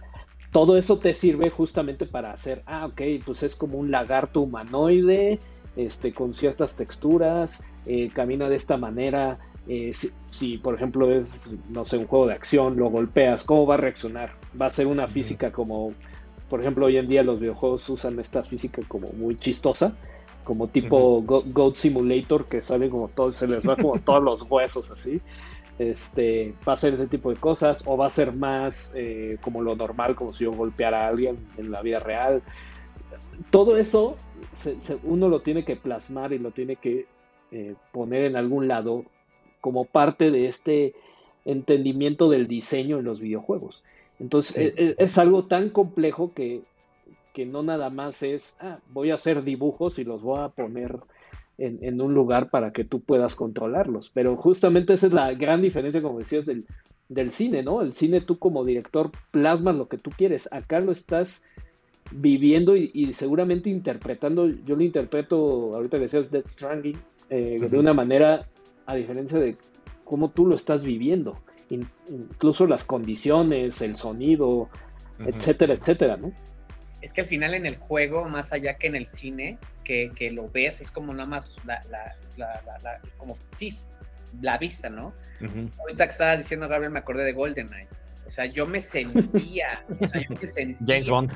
todo eso te sirve justamente para hacer, ah, ok, pues es como un lagarto humanoide, este, con ciertas texturas, eh, camina de esta manera. Eh, si, por ejemplo es, no sé, un juego de acción, lo golpeas, ¿cómo va a reaccionar? Va a ser una física como, por ejemplo, hoy en día los videojuegos usan esta física como muy chistosa, como tipo Goat Simulator, que sale como todo, se les va como todos los huesos así. Este, va a ser ese tipo de cosas, o va a ser más eh, como lo normal, como si yo golpeara a alguien en la vida real. Todo eso uno lo tiene que plasmar y lo tiene que eh, poner en algún lado como parte de este entendimiento del diseño en los videojuegos. Entonces e, e, es, algo tan complejo que, que, no nada más es, ah, voy a hacer dibujos y los voy a poner en, en, un lugar para que tú puedas controlarlos. Pero justamente esa es la gran diferencia, como decías, del, del cine, ¿no? El cine tú como director plasmas lo que tú quieres. Acá lo estás viviendo y, seguramente interpretando, yo lo interpreto, ahorita que decías Death Stranding, eh, de una manera a diferencia de cómo tú lo estás viviendo, incluso las condiciones, el sonido, etcétera, etcétera, ¿no? Es que al final en el juego, más allá que en el cine, que, lo ves, es como nada más la, la, la, como, sí, la vista, ¿no? Ahorita que estabas diciendo, Gabriel, me acordé de GoldenEye o sea, yo me sentía, o sea, yo me sentía. James Bond.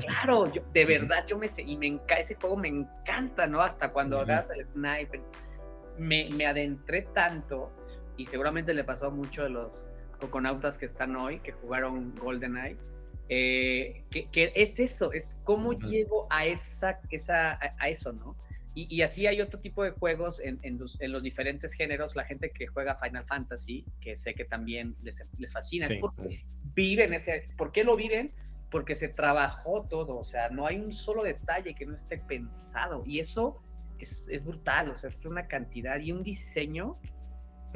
claro, yo, de verdad, yo me y me encanta, ese juego me encanta, ¿no? Hasta cuando hagas el sniper. Me, me, adentré tanto, y seguramente le pasó a muchos de los coconautas que están hoy, que jugaron GoldenEye, eh, que, que, es eso, es cómo llego a, esa, esa, a eso, ¿no? Y, así hay otro tipo de juegos en, los, diferentes géneros. La gente que juega Final Fantasy, que sé que también les, fascina, es porque viven ese. ¿Por qué lo viven? Porque se trabajó todo. O sea, no hay un solo detalle que no esté pensado. Y eso es, brutal. O sea, es una cantidad y un diseño.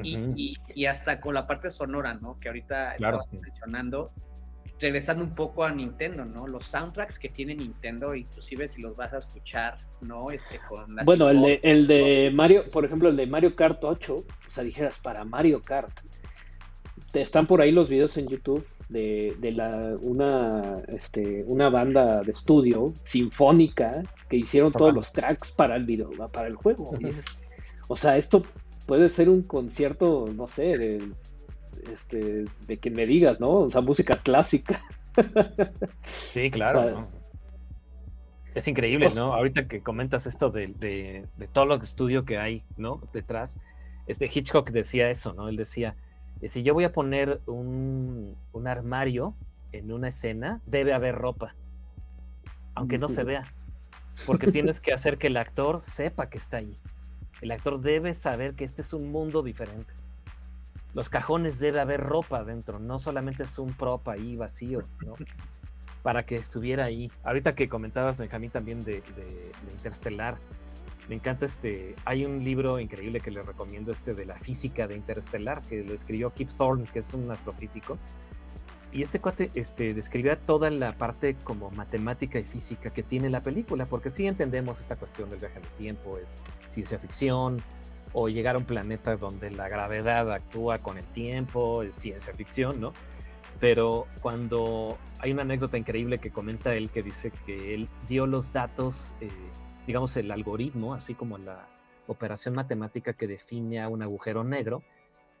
y, y, hasta con la parte sonora, ¿no? Que ahorita claro. estaba mencionando regresando un poco a Nintendo, ¿no? Los soundtracks que tiene Nintendo, inclusive si los vas a escuchar, ¿no? Este, con bueno, el de, el de Mario, por ejemplo, el de Mario Kart 8, o sea, dijeras, para Mario Kart. Están por ahí los videos en YouTube de, de la, una, este, una banda de estudio sinfónica que hicieron todos los tracks para el video, para el juego. o sea, esto puede ser un concierto, no sé, de este, de que me digas, ¿no? O sea, música clásica. Sí, claro. Es increíble, ¿no? Ahorita que comentas esto de, de, todo lo estudio que hay, ¿no? Detrás, este Hitchcock decía eso, ¿no? Él decía, eh, si yo voy a poner un, un armario en una escena, debe haber ropa, aunque no se vea, porque tienes que hacer que el actor sepa que está ahí. El actor debe saber que este es un mundo diferente los cajones debe haber ropa dentro, no solamente es un prop ahí vacío, ¿no? Para que estuviera ahí. Ahorita que comentabas, Benjamín, también de, de, Interstellar, me encanta este, hay un libro increíble que le recomiendo, este de la física de Interstellar, que lo escribió Kip Thorne, que es un astrofísico. Y este cuate este, describía toda la parte como matemática y física que tiene la película, porque sí entendemos esta cuestión del viaje en el tiempo, es ciencia ficción, o llegar a un planeta donde la gravedad actúa con el tiempo, es ciencia ficción, ¿no? Pero cuando hay una anécdota increíble que comenta él que dice que él dio los datos, eh, digamos el algoritmo, así como la operación matemática que define a un agujero negro,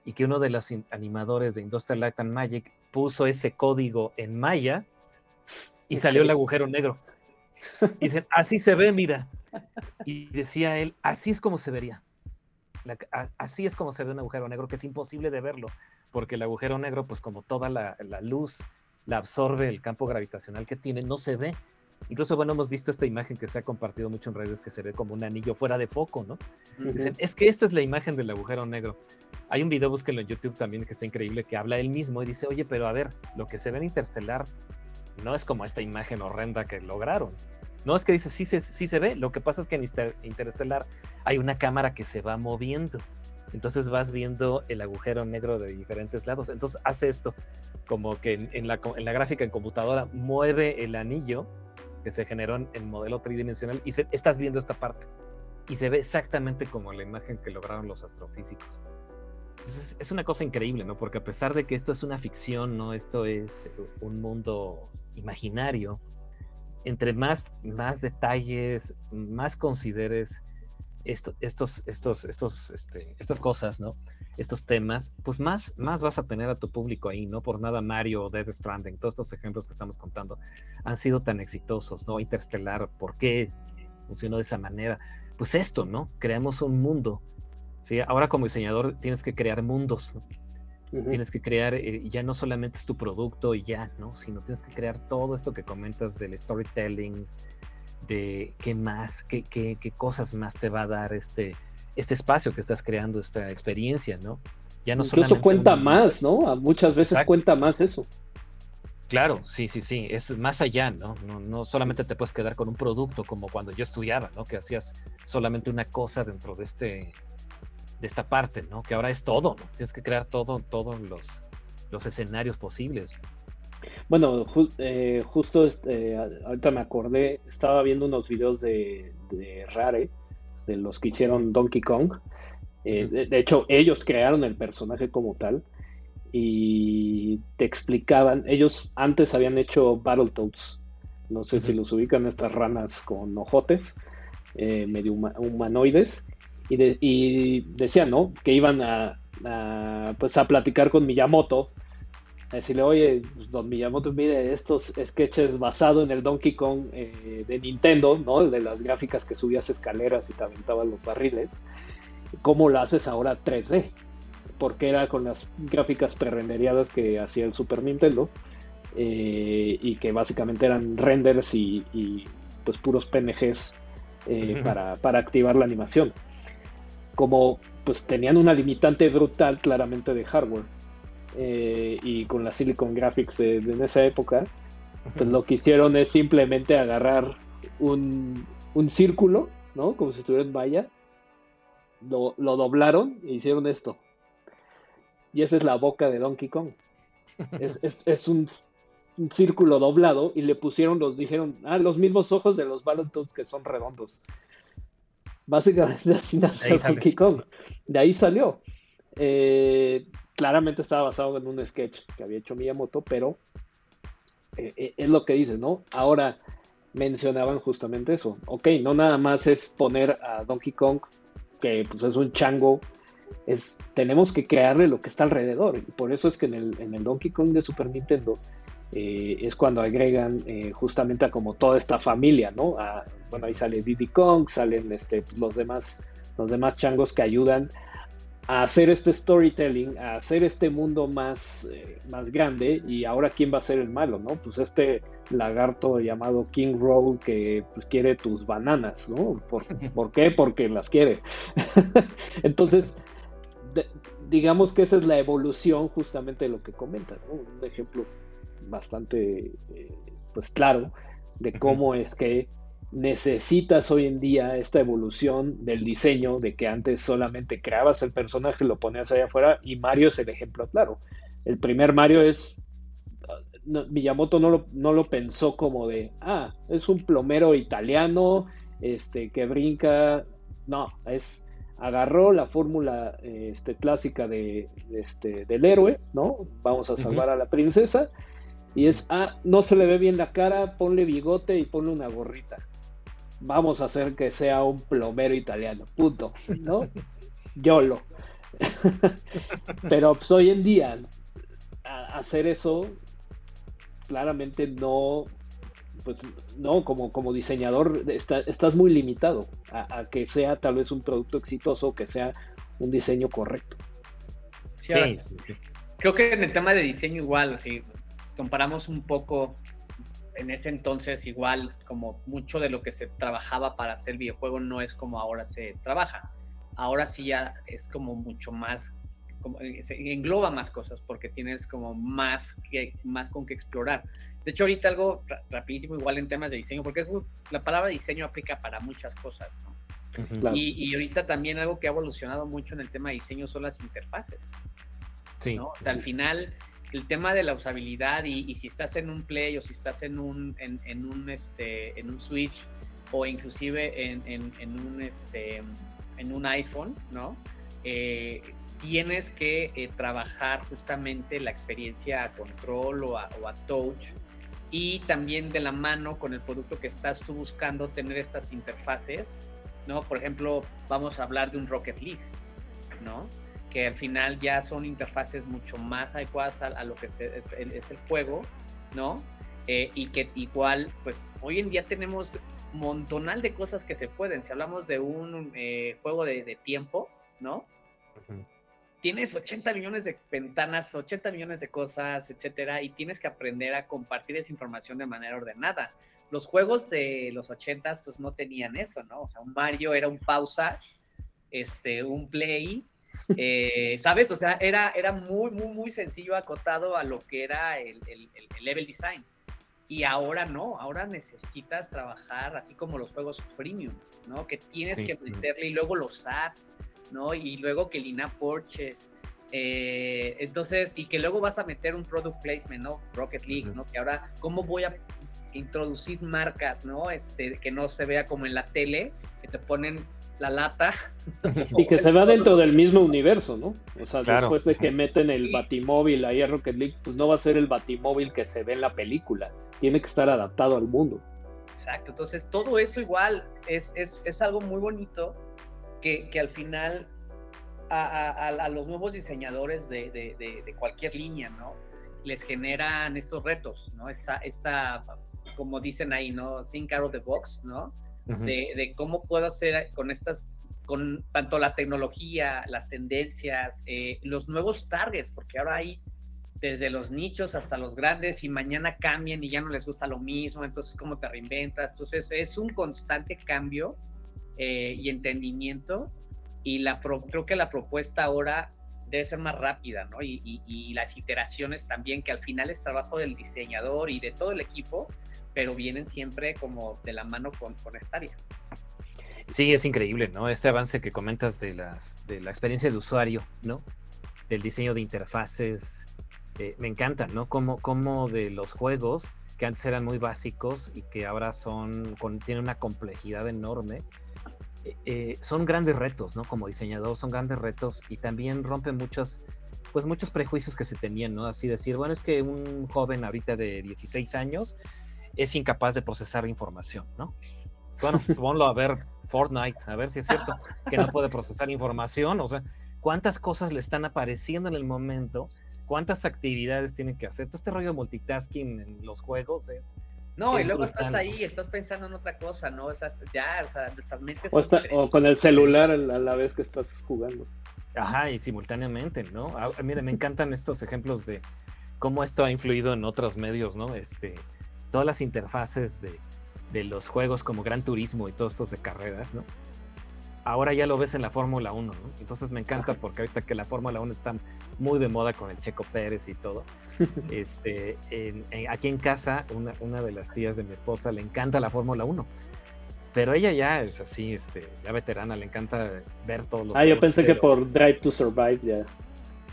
y que uno de los animadores de Industrial Light and Magic puso ese código en Maya y salió el agujero negro. Y dicen, así se ve, mira. Y decía él, así es como se vería así es como se ve un agujero negro, que es imposible de verlo, porque el agujero negro, pues como toda la, luz la absorbe el campo gravitacional que tiene, no se ve. Incluso, bueno, hemos visto esta imagen que se ha compartido mucho en redes que se ve como un anillo fuera de foco, ¿no? Dicen, es que esta es la imagen del agujero negro. Hay un video, búsquenlo en YouTube también, que está increíble, que habla él mismo y dice, oye, pero a ver, lo que se ve en Interstellar no es como esta imagen horrenda que lograron. No, es que dice, sí, sí se ve. Lo que pasa es que en Interestelar hay una cámara que se va moviendo. Entonces vas viendo el agujero negro de diferentes lados. Entonces hace esto, como que en, la, gráfica en computadora mueve el anillo que se generó en, modelo tridimensional y estás viendo esta parte. Y se ve exactamente como la imagen que lograron los astrofísicos. es una cosa increíble, ¿no? Porque a pesar de que esto es una ficción, ¿no? Esto es un mundo imaginario, entre más, más detalles, más consideres esto, estos, estos, estos, este, estas cosas, ¿no? Estos temas, pues más, más vas a tener a tu público ahí, ¿no? Por nada Mario o Dead Stranding, todos estos ejemplos que estamos contando han sido tan exitosos, ¿no? Interstellar, ¿por qué funcionó de esa manera? Pues esto, ¿no? Creamos un mundo ¿sí? Ahora como diseñador tienes que crear mundos, tienes que crear, eh, ya no solamente es tu producto y ya, ¿no? Sino tienes que crear todo esto que comentas del storytelling, de qué más, qué, qué, qué cosas más te va a dar este, este espacio que estás creando, esta experiencia, ¿no? Ya no Incluso cuenta más, ¿no? Muchas veces cuenta más eso. Claro, sí, sí, sí, es más allá, ¿no? ¿no? ¿no? solamente te puedes quedar con un producto como cuando yo estudiaba, ¿no? Que hacías solamente una cosa dentro de este, de esta parte, ¿no? Que ahora es todo, ¿no? Tienes que crear todo, todos los, los escenarios posibles. Bueno, eh, justo este, ahorita me acordé, estaba viendo unos videos de, Rare, de los que hicieron Donkey Kong. Eh, de, hecho, ellos crearon el personaje como tal y te explicaban, ellos antes habían hecho Battletoads, no sé si los ubican estas ranas con ojotes, eh, medio humanoides, y, decían, ¿no? Que iban a, pues a platicar con Miyamoto, a decirle, oye, pues, don Miyamoto, mire, estos sketches basados en el Donkey Kong eh, de Nintendo, ¿no? De las gráficas que subías escaleras y te aventaban los barriles, ¿cómo lo haces ahora 3D? Porque era con las gráficas prerenderiadas que hacía el Super Nintendo eh, y que básicamente eran renders y, pues puros PNGs eh, para, para activar la animación como pues tenían una limitante brutal claramente de hardware eh, y con la Silicon Graphics de, esa época, pues lo que hicieron es simplemente agarrar un, círculo, ¿no? Como si estuviera en valla, lo, doblaron e hicieron esto. Y esa es la boca de Donkey Kong. Es, un, círculo doblado y le pusieron, los dijeron, ah, los mismos ojos de los Battletoads que son redondos. Básicamente así nació Donkey Kong. De ahí salió. Eh, claramente estaba basado en un sketch que había hecho Miyamoto, pero eh, eh, es lo que dice, ¿no? Ahora mencionaban justamente eso. Ok, no nada más es poner a Donkey Kong, que pues es un chango, es, tenemos que crearle lo que está alrededor. Y por eso es que en el, en el Donkey Kong de Super Nintendo eh, es cuando agregan eh, justamente a como toda esta familia, ¿no? bueno, ahí sale Diddy Kong, salen este, pues, los, demás, los demás changos que ayudan a hacer este storytelling, a hacer este mundo más, eh, más grande y ahora quién va a ser el malo, ¿no? Pues este lagarto llamado King Roll que pues, quiere tus bananas, ¿no? ¿Por, ¿por qué? Porque las quiere. Entonces, digamos que esa es la evolución justamente de lo que comentas, ¿no? Un ejemplo bastante eh, pues claro de cómo es que necesitas hoy en día esta evolución del diseño, de que antes solamente creabas el personaje, lo ponías allá afuera, y Mario es el ejemplo claro. El primer Mario es, Miyamoto no lo, no lo pensó como de, ah, es un plomero italiano, este, que brinca, no, es, agarró la fórmula este, clásica de, este, del héroe, ¿no? Vamos a salvar a la princesa, y es, ah, no se le ve bien la cara, ponle bigote y ponle una gorrita. Vamos a hacer que sea un plomero italiano, punto, ¿no? YOLO. Pero pues, hoy en día, hacer eso, claramente no, pues no, como, como diseñador estás muy limitado a, que sea tal vez un producto exitoso, que sea un diseño correcto. Sí, Creo que en el tema de diseño igual, sí comparamos un poco en ese entonces igual como mucho de lo que se trabajaba para hacer videojuego no es como ahora se trabaja. Ahora sí ya es como mucho más, como, eh, se engloba más cosas porque tienes como más, que, más con que explorar. De hecho, ahorita algo rapidísimo igual en temas de diseño, porque es, la palabra diseño aplica para muchas cosas, ¿no? y, y, ahorita también algo que ha evolucionado mucho en el tema de diseño son las interfaces. Sí. ¿no? O sea, al final el tema de la usabilidad y, si estás en un Play o si estás en un, en, un, este, en un Switch o inclusive en, un, este, en un iPhone, ¿no? Eh, tienes que eh, trabajar justamente la experiencia a control o a, o a touch y también de la mano con el producto que estás tú buscando tener estas interfaces, ¿no? Por ejemplo, vamos a hablar de un Rocket League, ¿no? Que al final ya son interfaces mucho más adecuadas a, lo que es, el juego, ¿no? Eh, y que igual, pues hoy en día tenemos montonal de cosas que se pueden. Si hablamos de un eh, juego de, tiempo, ¿no? tienes 80 millones de ventanas, 80 millones de cosas, etcétera, y tienes que aprender a compartir esa información de manera ordenada. Los juegos de los 80 pues no tenían eso, ¿no? O sea, un Mario era un pausa, este, un play, eh, ¿sabes? O sea, era, era muy, muy, muy sencillo acotado a lo que era el, el, level design. Y ahora no, ahora necesitas trabajar así como los juegos freemium, ¿no? Que tienes que meterle y luego los ads ¿no? Y luego que Lina Porches. Eh, entonces, y que luego vas a meter un product placement, ¿no? Rocket League, ¿no? Que ahora, ¿cómo voy a introducir marcas, ¿no? Este, que no se vea como en la tele, que te ponen la lata. y que se vea dentro del mismo universo, ¿no? O sea, después de que meten el Batimóvil ahí a Rocket League, pues no va a ser el Batimóvil que se ve en la película. Tiene que estar adaptado al mundo. Exacto. Entonces, todo eso igual es, es, es algo muy bonito que, al final a, los nuevos diseñadores de, cualquier línea, ¿no? Les generan estos retos, ¿no? Esta, esta como dicen ahí, ¿no? Think out of the box, ¿no? De, cómo puedo hacer con estas, con tanto la tecnología, las tendencias, eh, los nuevos targets, porque ahora hay desde los nichos hasta los grandes y mañana cambian y ya no les gusta lo mismo, entonces cómo te reinventas. Entonces es un constante cambio eh, y entendimiento. Y la creo que la propuesta ahora debe ser más rápida, ¿no? Y, las iteraciones también, que al final es trabajo del diseñador y de todo el equipo, pero vienen siempre como de la mano con, con esta área. Sí, es increíble, ¿no? Este avance que comentas de, las, de la experiencia de usuario, ¿no? Del diseño de interfaces, eh, me encanta, ¿no? Como, como de los juegos que antes eran muy básicos y que ahora son, con, tienen una complejidad enorme, eh, son grandes retos, ¿no? Como diseñador, son grandes retos y también rompen muchos, pues muchos prejuicios que se tenían, ¿no? Así decir, bueno, es que un joven ahorita de 16 años es incapaz de procesar información, ¿no? Bueno, ponlo a ver Fortnite, a ver si es cierto que no puede procesar información, o sea, cuántas cosas le están apareciendo en el momento, cuántas actividades tiene que hacer. Todo este rollo de multitasking en los juegos es no, y luego estás ahí, estás pensando en otra cosa, ¿no? O sea, ya, o sea, nuestras mentes. O, con el celular a la vez que estás jugando. Ajá, y simultáneamente, ¿no? Ah, mire, me encantan estos ejemplos de cómo esto ha influido en otros medios, ¿no? Este, todas las interfaces de, de los juegos como Gran Turismo y todos estos de carreras, ¿no? ahora ya lo ves en la Fórmula 1, ¿no? Entonces me encanta porque ahorita que la Fórmula 1 está muy de moda con el Checo Pérez y todo. este, aquí en casa, una, de las tías de mi esposa le encanta la Fórmula 1. Pero ella ya es así, este, ya veterana, le encanta ver todo lo Ah, yo pensé que por Drive to Survive ya.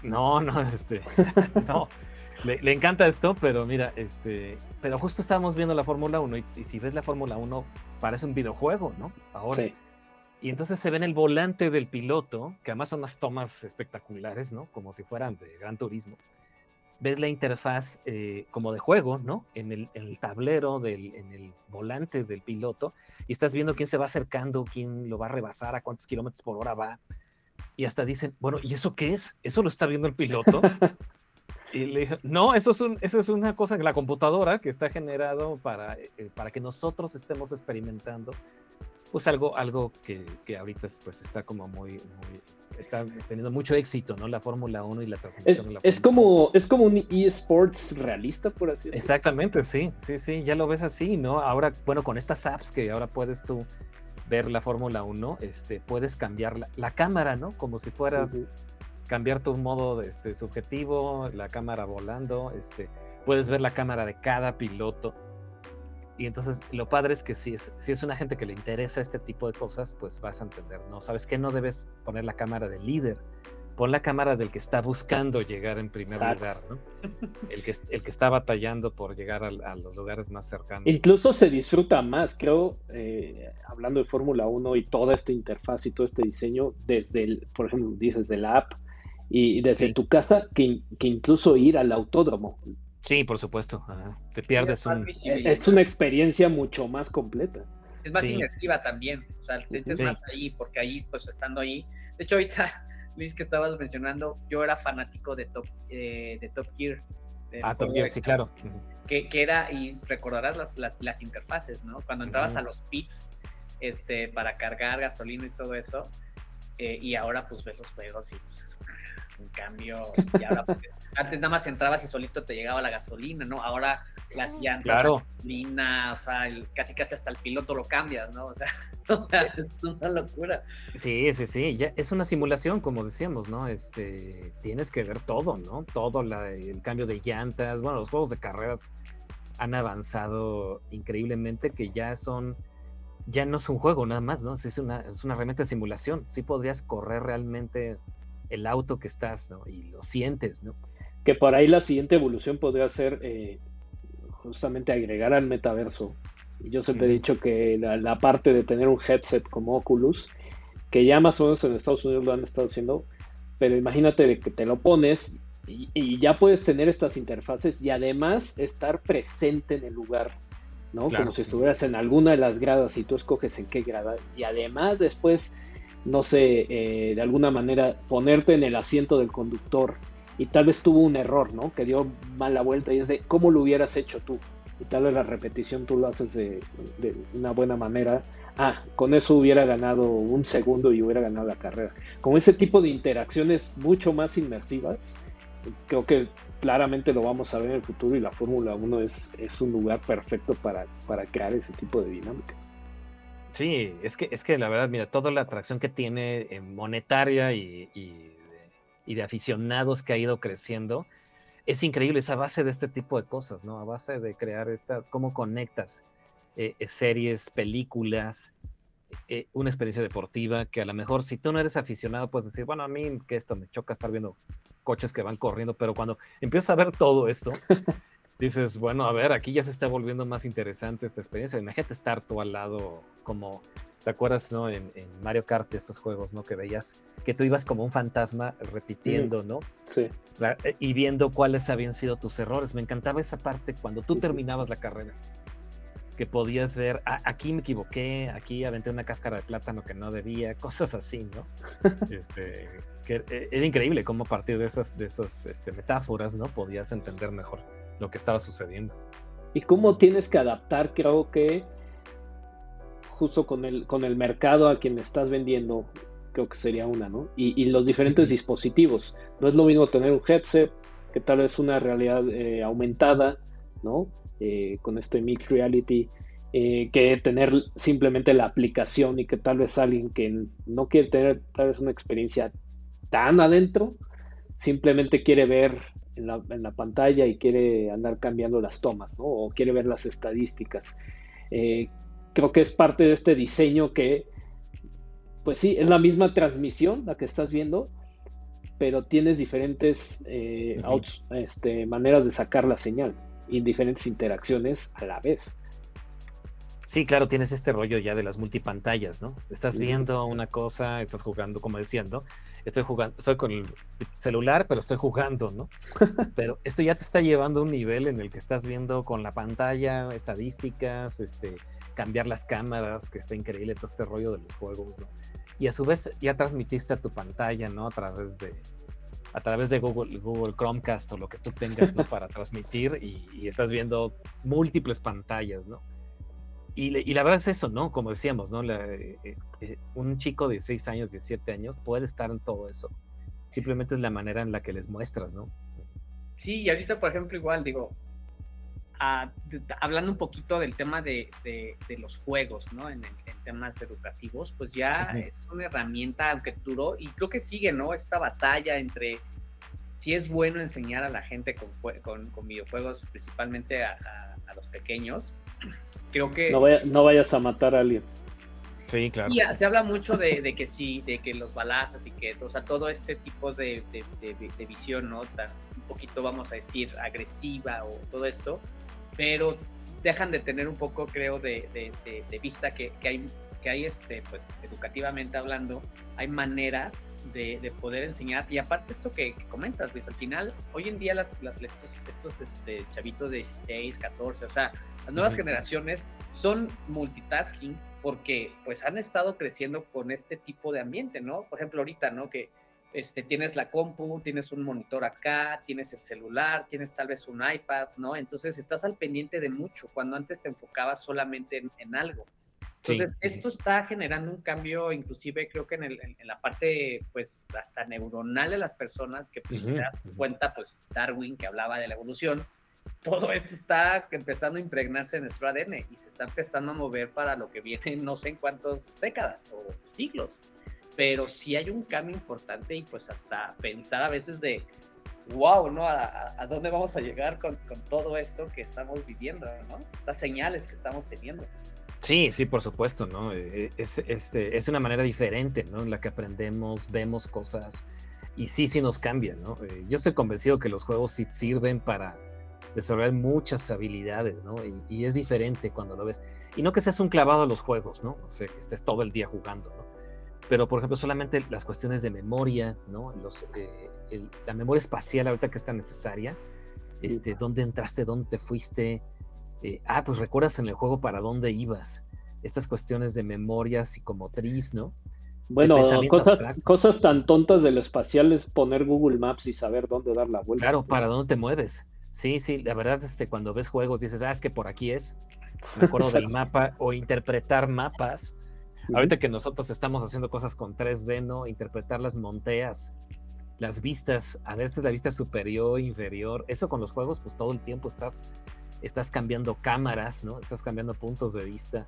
No, no, este, no. Le, encanta esto, pero mira, este, pero justo estábamos viendo la Fórmula 1 y, y, si ves la Fórmula 1 parece un videojuego, ¿no? Ahora. Sí. Y entonces se ve en el volante del piloto, que además son unas tomas espectaculares, ¿no? Como si fueran de gran turismo. Ves la interfaz eh, como de juego, ¿no? En el, tablero, del, en el volante del piloto, y estás viendo quién se va acercando, quién lo va a rebasar, a cuántos kilómetros por hora va. Y hasta dicen, bueno, ¿y eso qué es? ¿Eso lo está viendo el piloto? Y le dije, no, eso es, un, eso es una cosa la computadora que está generado para, eh, para que nosotros estemos experimentando pues algo, algo que, que, ahorita pues está como muy, está teniendo mucho éxito, ¿no? La Fórmula 1 y la transmisión es, de la es como Es como un eSports realista, por así decirlo. Exactamente, sí, sí, sí, ya lo ves así, ¿no? Ahora, bueno, con estas apps que ahora puedes tú ver la Fórmula 1, este, puedes cambiar la, cámara, ¿no? Como si fueras cambiar tu modo este, subjetivo, la cámara volando, este, puedes ver la cámara de cada piloto y entonces lo padre es que si es, si es una gente que le interesa este tipo de cosas, pues vas a entender, ¿no? ¿Sabes qué? No debes poner la cámara del líder, pon la cámara del que está buscando llegar en primer lugar, ¿no? El que, el que está batallando por llegar a, los lugares más cercanos. Incluso se disfruta más, creo, eh, hablando de Fórmula 1 y toda esta interfaz y todo este diseño, desde el, por ejemplo, dices de la app, y, desde tu casa que, incluso ir al autódromo. Sí, por supuesto. Te pierdes un... Es una experiencia mucho más completa. Es más inmersiva también. O sea, sientes más ahí, porque ahí, pues estando ahí. De hecho, ahorita, Luis, que estabas mencionando, yo era fanático de Top, eh, de Top Gear. ah, Top Gear, sí, claro. Que, que, era, y recordarás las, las, interfaces, ¿no? Cuando entrabas a los pits este, para cargar gasolina y todo eso, eh, y ahora pues ves los juegos y pues es, un cambio. Ahora, antes nada más entrabas y solito te llegaba la gasolina, ¿no? Ahora las llantas, claro. gasolina, o sea, casi casi hasta el piloto lo cambias, ¿no? O sea, es una locura. Sí, sí, sí, ya es una simulación, como decíamos, ¿no? Este, tienes que ver todo, ¿no? Todo el cambio de llantas, bueno, los juegos de carreras han avanzado increíblemente que ya son ya no es un juego nada más, ¿no? Es una, es una realmente simulación. Sí podrías correr realmente el auto que estás, ¿no? Y lo sientes, ¿no? Que por ahí la siguiente evolución podría ser eh, justamente agregar al metaverso. Yo siempre he dicho que la, parte de tener un headset como Oculus, que ya más o menos en Estados Unidos lo han estado haciendo, pero imagínate de que te lo pones y, y ya puedes tener estas interfaces y además estar presente en el lugar ¿no? Como si estuvieras en alguna de las gradas y tú escoges en qué grada. Y además después, no sé, eh, de alguna manera ponerte en el asiento del conductor y tal vez tuvo un error, ¿no? Que dio mala vuelta y es de cómo lo hubieras hecho tú. Y tal vez la repetición tú lo haces de, una buena manera. Ah, con eso hubiera ganado un segundo y hubiera ganado la carrera. Con ese tipo de interacciones mucho más inmersivas, creo que claramente lo vamos a ver en el futuro y la Fórmula 1 es, es un lugar perfecto para, para crear ese tipo de dinámicas. Sí, es que, es que la verdad, mira, toda la atracción que tiene eh, monetaria y, de, aficionados que ha ido creciendo, es increíble, esa base de este tipo de cosas, ¿no? A base de crear estas, cómo conectas eh, eh, series, películas, una experiencia deportiva que a lo mejor si tú no eres aficionado puedes decir, bueno, a mí que esto me choca estar viendo coches que van corriendo, pero cuando empiezas a ver todo esto, dices, bueno, a ver, aquí ya se está volviendo más interesante esta experiencia. Imagínate estar tú al lado como, ¿te acuerdas, no? En, Mario Kart, estos juegos, ¿no? Que veías que tú ibas como un fantasma repitiendo, ¿no? Sí. Eh, y viendo cuáles habían sido tus errores. Me encantaba esa parte cuando tú terminabas la carrera que podías ver, ah, aquí me equivoqué, aquí aventé una cáscara de plátano que no debía, cosas así, ¿no? este, que eh, era increíble cómo a partir de esas, de esas este, metáforas, ¿no? Podías entender mejor lo que estaba sucediendo. Y cómo tienes que adaptar, creo que justo con el, con el mercado a quien estás vendiendo, creo que sería una, ¿no? Y, los diferentes dispositivos. No es lo mismo tener un headset, que tal vez una realidad eh, aumentada, ¿no? Eh, con este mixed reality, que tener simplemente la aplicación y que tal vez alguien que no quiere tener tal vez una experiencia tan adentro, simplemente quiere ver en la, pantalla y quiere andar cambiando las tomas, ¿no? O quiere ver las estadísticas. Eh, creo que es parte de este diseño que, pues sí, es la misma transmisión la que estás viendo, pero tienes diferentes eh, este, maneras de sacar la señal y diferentes interacciones a la vez. Sí, claro, tienes este rollo ya de las multipantallas, ¿no? Estás viendo una cosa, estás jugando, como decían, ¿no? Estoy jugando, estoy con el celular, pero estoy jugando, ¿no? pero esto ya te está llevando a un nivel en el que estás viendo con la pantalla, estadísticas, este, cambiar las cámaras, que está increíble todo este rollo de los juegos, ¿no? Y a su vez ya transmitiste a tu pantalla, ¿no? A través de, a través de Google, Google Chromecast o lo que tú tengas, ¿no? Para transmitir y, y estás viendo múltiples pantallas, ¿no? Y, la verdad es eso, ¿no? Como decíamos, ¿no? Eh, eh, eh, un chico de 6 años, 17 años puede estar en todo eso. Simplemente es la manera en la que les muestras, ¿no? Sí, y ahorita, por ejemplo, igual digo, ah, hablando un poquito del tema de, los juegos, ¿no? En, temas educativos, pues ya es una herramienta, aunque duró, y creo que sigue, ¿no? Esta batalla entre si es bueno enseñar a la gente con, con, videojuegos, principalmente a, los pequeños, creo que... No, no vayas a matar a alguien. Sí, claro. Y se habla mucho de, que sí, de que los balazos y que, o sea, todo este tipo de, visión, ¿no? un poquito, vamos a decir, agresiva o todo esto, pero dejan de tener un poco, creo, de, vista que, hay que hay, este, pues, educativamente hablando, hay maneras de, poder enseñar. Y aparte esto que, comentas, Luis, al final, hoy en día las, estos, estos este, chavitos de 16, 14, o sea, las nuevas generaciones son multitasking porque pues han estado creciendo con este tipo de ambiente, ¿no? Por ejemplo, ahorita, ¿no? Que este, tienes la compu, tienes un monitor acá, tienes el celular, tienes tal vez un iPad, ¿no? Entonces estás al pendiente de mucho, cuando antes te enfocabas solamente en, algo. Entonces, esto está generando un cambio, inclusive creo que en, la parte, pues, hasta neuronal de las personas, que pues, te das cuenta, pues, Darwin, que hablaba de la evolución, todo esto está empezando a impregnarse en nuestro ADN y se está empezando a mover para lo que viene no sé en cuántas décadas o siglos pero sí hay un cambio importante y pues hasta pensar a veces de, wow, ¿no? ¿A, dónde vamos a llegar con, todo esto que estamos viviendo, ¿no? Las señales que estamos teniendo. Sí, sí, por supuesto, ¿no? Eh, es, este, es una manera diferente, ¿no? En la que aprendemos, vemos cosas y sí, sí nos cambian, ¿no? Eh, yo estoy convencido que los juegos sí sirven para desarrollar muchas habilidades, ¿no? Y, y, es diferente cuando lo ves. Y no que seas un clavado a los juegos, ¿no? O sea, que estés todo el día jugando, ¿no? pero por ejemplo solamente las cuestiones de memoria, ¿no? Los, eh, la memoria espacial ahorita que está necesaria, este, dónde entraste, dónde te fuiste, eh, ah, pues recuerdas en el juego para dónde ibas, estas cuestiones de memoria psicomotriz, ¿no? Bueno, cosas, cosas tan tontas de lo espacial es poner Google Maps y saber dónde dar la vuelta. Claro, para dónde te mueves. Sí, sí, la verdad, este, cuando ves juegos dices, ah, es que por aquí es. Me acuerdo del mapa o interpretar mapas Ahorita que nosotros estamos haciendo cosas con 3D, ¿no? Interpretar las monteas, las vistas, a ver, esta es la vista superior, inferior. Eso con los juegos, pues todo el tiempo estás, estás cambiando cámaras, ¿no? Estás cambiando puntos de vista,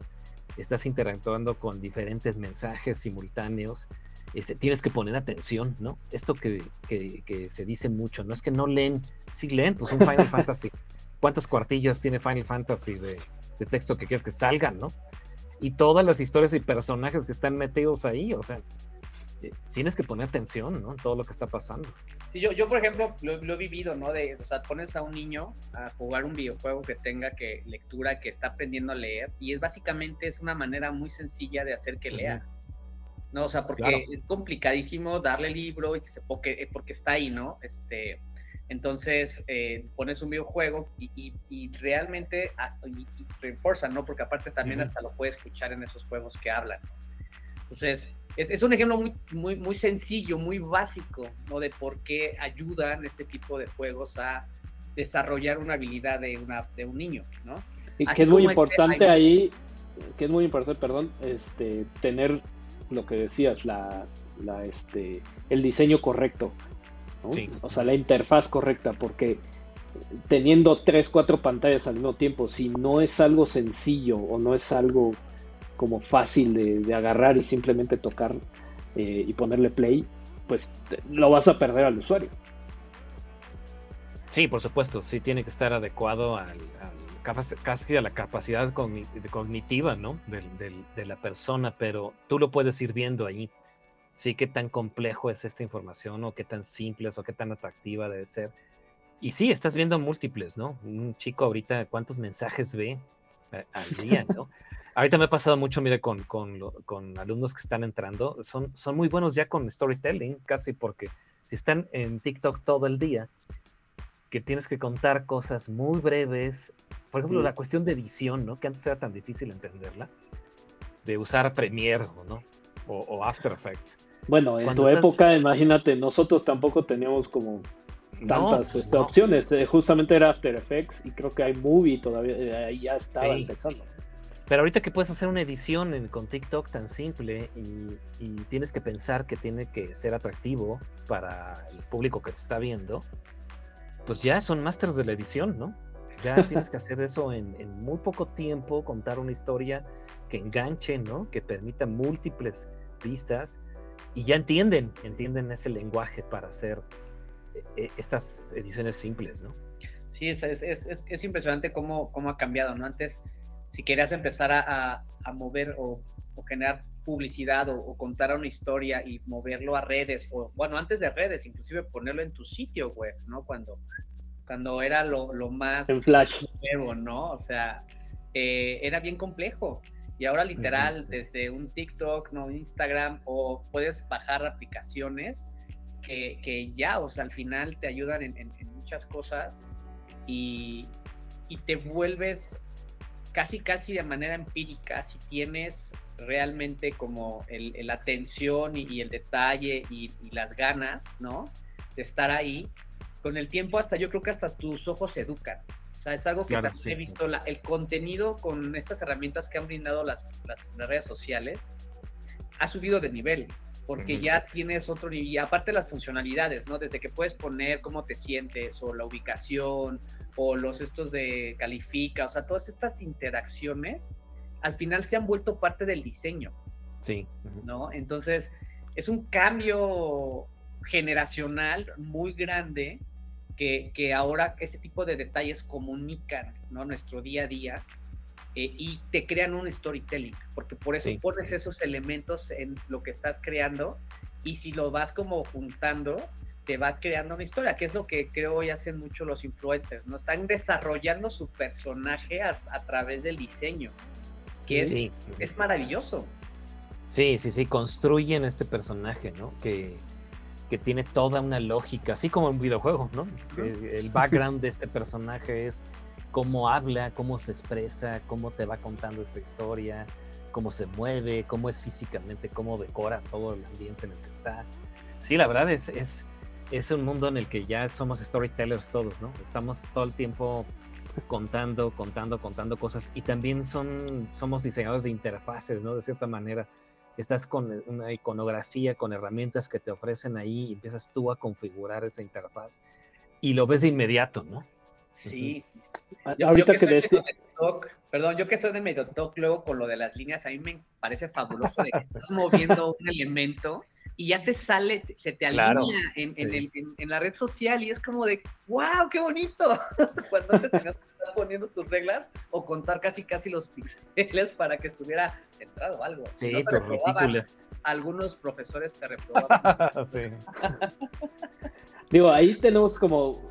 estás interactuando con diferentes mensajes simultáneos. Este, tienes que poner atención, ¿no? Esto que, que, se dice mucho, no es que no leen, sí leen, pues un Final Fantasy. ¿Cuántas cuartillas tiene Final Fantasy de, de texto que quieres que salgan, ¿no? y todas las historias y personajes que están metidos ahí, o sea, eh, tienes que poner atención, ¿no? En todo lo que está pasando. Sí, yo, yo por ejemplo, lo, he vivido, ¿no? De, o sea, pones a un niño a jugar un videojuego que tenga que lectura, que está aprendiendo a leer, y es básicamente es una manera muy sencilla de hacer que lea. ¿No? O sea, porque es complicadísimo darle el libro y que se, porque, porque está ahí, ¿no? Este, entonces eh, pones un videojuego y, realmente hasta, y, ¿no? Porque aparte también hasta lo puedes escuchar en esos juegos que hablan. Entonces, es, un ejemplo muy, muy, muy sencillo, muy básico, ¿no? De por qué ayudan este tipo de juegos a desarrollar una habilidad de, una, de un niño, ¿no? Y que es muy este, importante ahí, que es muy importante, perdón, este, tener lo que decías, la, la, este, el diseño correcto. O sea, la interfaz correcta, porque teniendo tres, cuatro pantallas al mismo tiempo, si no es algo sencillo o no es algo como fácil de, agarrar y simplemente tocar eh, y ponerle play, pues lo vas a perder al usuario. Sí, por supuesto, sí tiene que estar adecuado al, casi a la capacidad cognitiva, ¿no? de la persona, pero tú lo puedes ir viendo ahí sí, qué tan complejo es esta información o qué tan simple o qué tan atractiva debe ser. Y sí, estás viendo múltiples, ¿no? Un chico ahorita, ¿cuántos mensajes ve al día, ¿no? ahorita me ha pasado mucho, mire, con, con, con, alumnos que están entrando, son, son muy buenos ya con storytelling, casi porque si están en TikTok todo el día, que tienes que contar cosas muy breves, por ejemplo, la cuestión de edición, ¿no? Que antes era tan difícil entenderla, de usar Premiere, ¿no? o, After Effects. Bueno, en tu época, imagínate, nosotros tampoco teníamos como tantas este, opciones. Eh, justamente era After Effects y creo que hay Movie todavía, eh, ya estaba empezando. Pero ahorita que puedes hacer una edición con TikTok tan simple y, tienes que pensar que tiene que ser atractivo para el público que te está viendo, pues ya son masters de la edición, ¿no? Ya tienes que hacer eso en, en muy poco tiempo, contar una historia que enganche, ¿no? Que permita múltiples vistas y ya entienden, entienden ese lenguaje para hacer eh, eh, estas ediciones simples, ¿no? Sí, es, es, es, es impresionante cómo, cómo, ha cambiado, ¿no? Antes, si querías empezar a, a, mover o, generar publicidad o, contar una historia y moverlo a redes, o bueno, antes de redes, inclusive ponerlo en tu sitio web, ¿no? Cuando, cuando era lo, lo más en flash nuevo, ¿no? O sea, eh, era bien complejo. Y Y ahora literal, desde un TikTok, no Instagram, o puedes bajar aplicaciones que, que ya, o sea, al final te ayudan en, muchas cosas y, y, te vuelves casi, casi de manera empírica, si tienes realmente como la atención y, el detalle y, y, las ganas, ¿no? De estar ahí, con el tiempo hasta yo creo que hasta tus ojos se educan. O sea, es algo que he visto, la, el contenido con estas herramientas que han brindado las, las, redes sociales ha subido de nivel, porque ya tienes otro nivel, y aparte las funcionalidades, ¿no? Desde que puedes poner cómo te sientes, o la ubicación, o los estos de califica, o sea, todas estas interacciones al final se han vuelto parte del diseño. Sí. ¿No? Entonces, es un cambio generacional muy grande que, ahora ese tipo de detalles comunican ¿no? nuestro día a día eh, y te crean un storytelling, porque por eso pones esos elementos en lo que estás creando y si lo vas como juntando, te va creando una historia, que es lo que creo hoy hacen mucho los influencers, ¿no? Están desarrollando su personaje a, través del diseño, que es, es maravilloso. Sí, sí, sí, construyen este personaje, ¿no? Que, que tiene toda una lógica, así como un videojuego, ¿no? El, background de este personaje es cómo habla, cómo se expresa, cómo te va contando esta historia, cómo se mueve, cómo es físicamente, cómo decora todo el ambiente en el que está. Sí, la verdad es, es, es un mundo en el que ya somos storytellers todos, ¿no? Estamos todo el tiempo contando, contando, contando cosas y también son, somos diseñadores de interfaces, ¿no? De cierta manera estás con una iconografía, con herramientas que te ofrecen ahí y empiezas tú a configurar esa interfaz y lo ves de inmediato, ¿no? Sí. Ahorita que, decía... perdón, yo que soy de medio luego con lo de las líneas, a mí me parece fabuloso de que estás moviendo un elemento y ya te sale, se te alinea en, en, la red social y es como de, wow, qué bonito. Cuando antes tenías que tus reglas o contar casi casi los píxeles para que estuviera centrado algo. Sí, no algunos profesores te reprobaban. Digo, ahí tenemos como,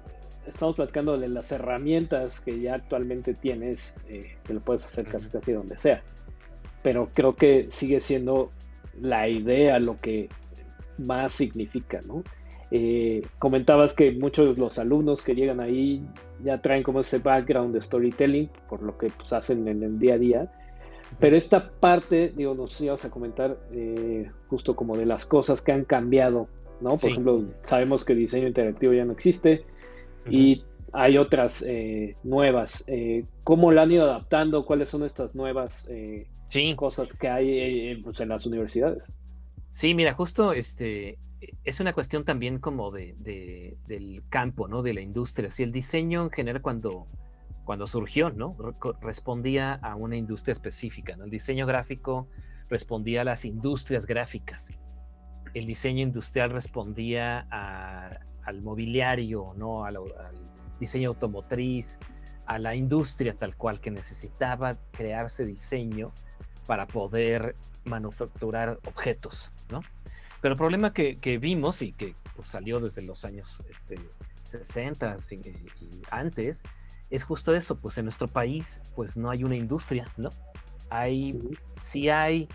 estamos platicando de las herramientas que ya actualmente tienes, eh, que lo puedes hacer casi casi donde sea. Pero creo que sigue siendo la idea lo que más significa, ¿no? Eh, comentabas que muchos de los alumnos que llegan ahí ya traen como ese background de storytelling, por lo que pues, hacen en el día a día. Pero esta parte, digo, nos ibas a comentar eh, justo como de las cosas que han cambiado, ¿no? Por ejemplo, sabemos que diseño interactivo ya no existe y hay otras eh, nuevas. ¿Cómo lo han ido adaptando? ¿Cuáles son estas nuevas cosas que hay pues, en las universidades? Sí, mira, justo este es una cuestión también como de, del campo, ¿no? De la industria. Si el diseño en general cuando, cuando surgió, ¿no? Respondía a una industria específica, ¿no? El diseño gráfico respondía a las industrias gráficas. El diseño industrial respondía al mobiliario, ¿no? Al, al diseño automotriz, a la industria tal cual que necesitaba crearse diseño para poder manufacturar objetos, ¿no? Pero el problema que, vimos y que pues, salió desde los años este, 60 y, antes es justo eso, pues en nuestro país pues no hay una industria, ¿no? Hay, sí hay,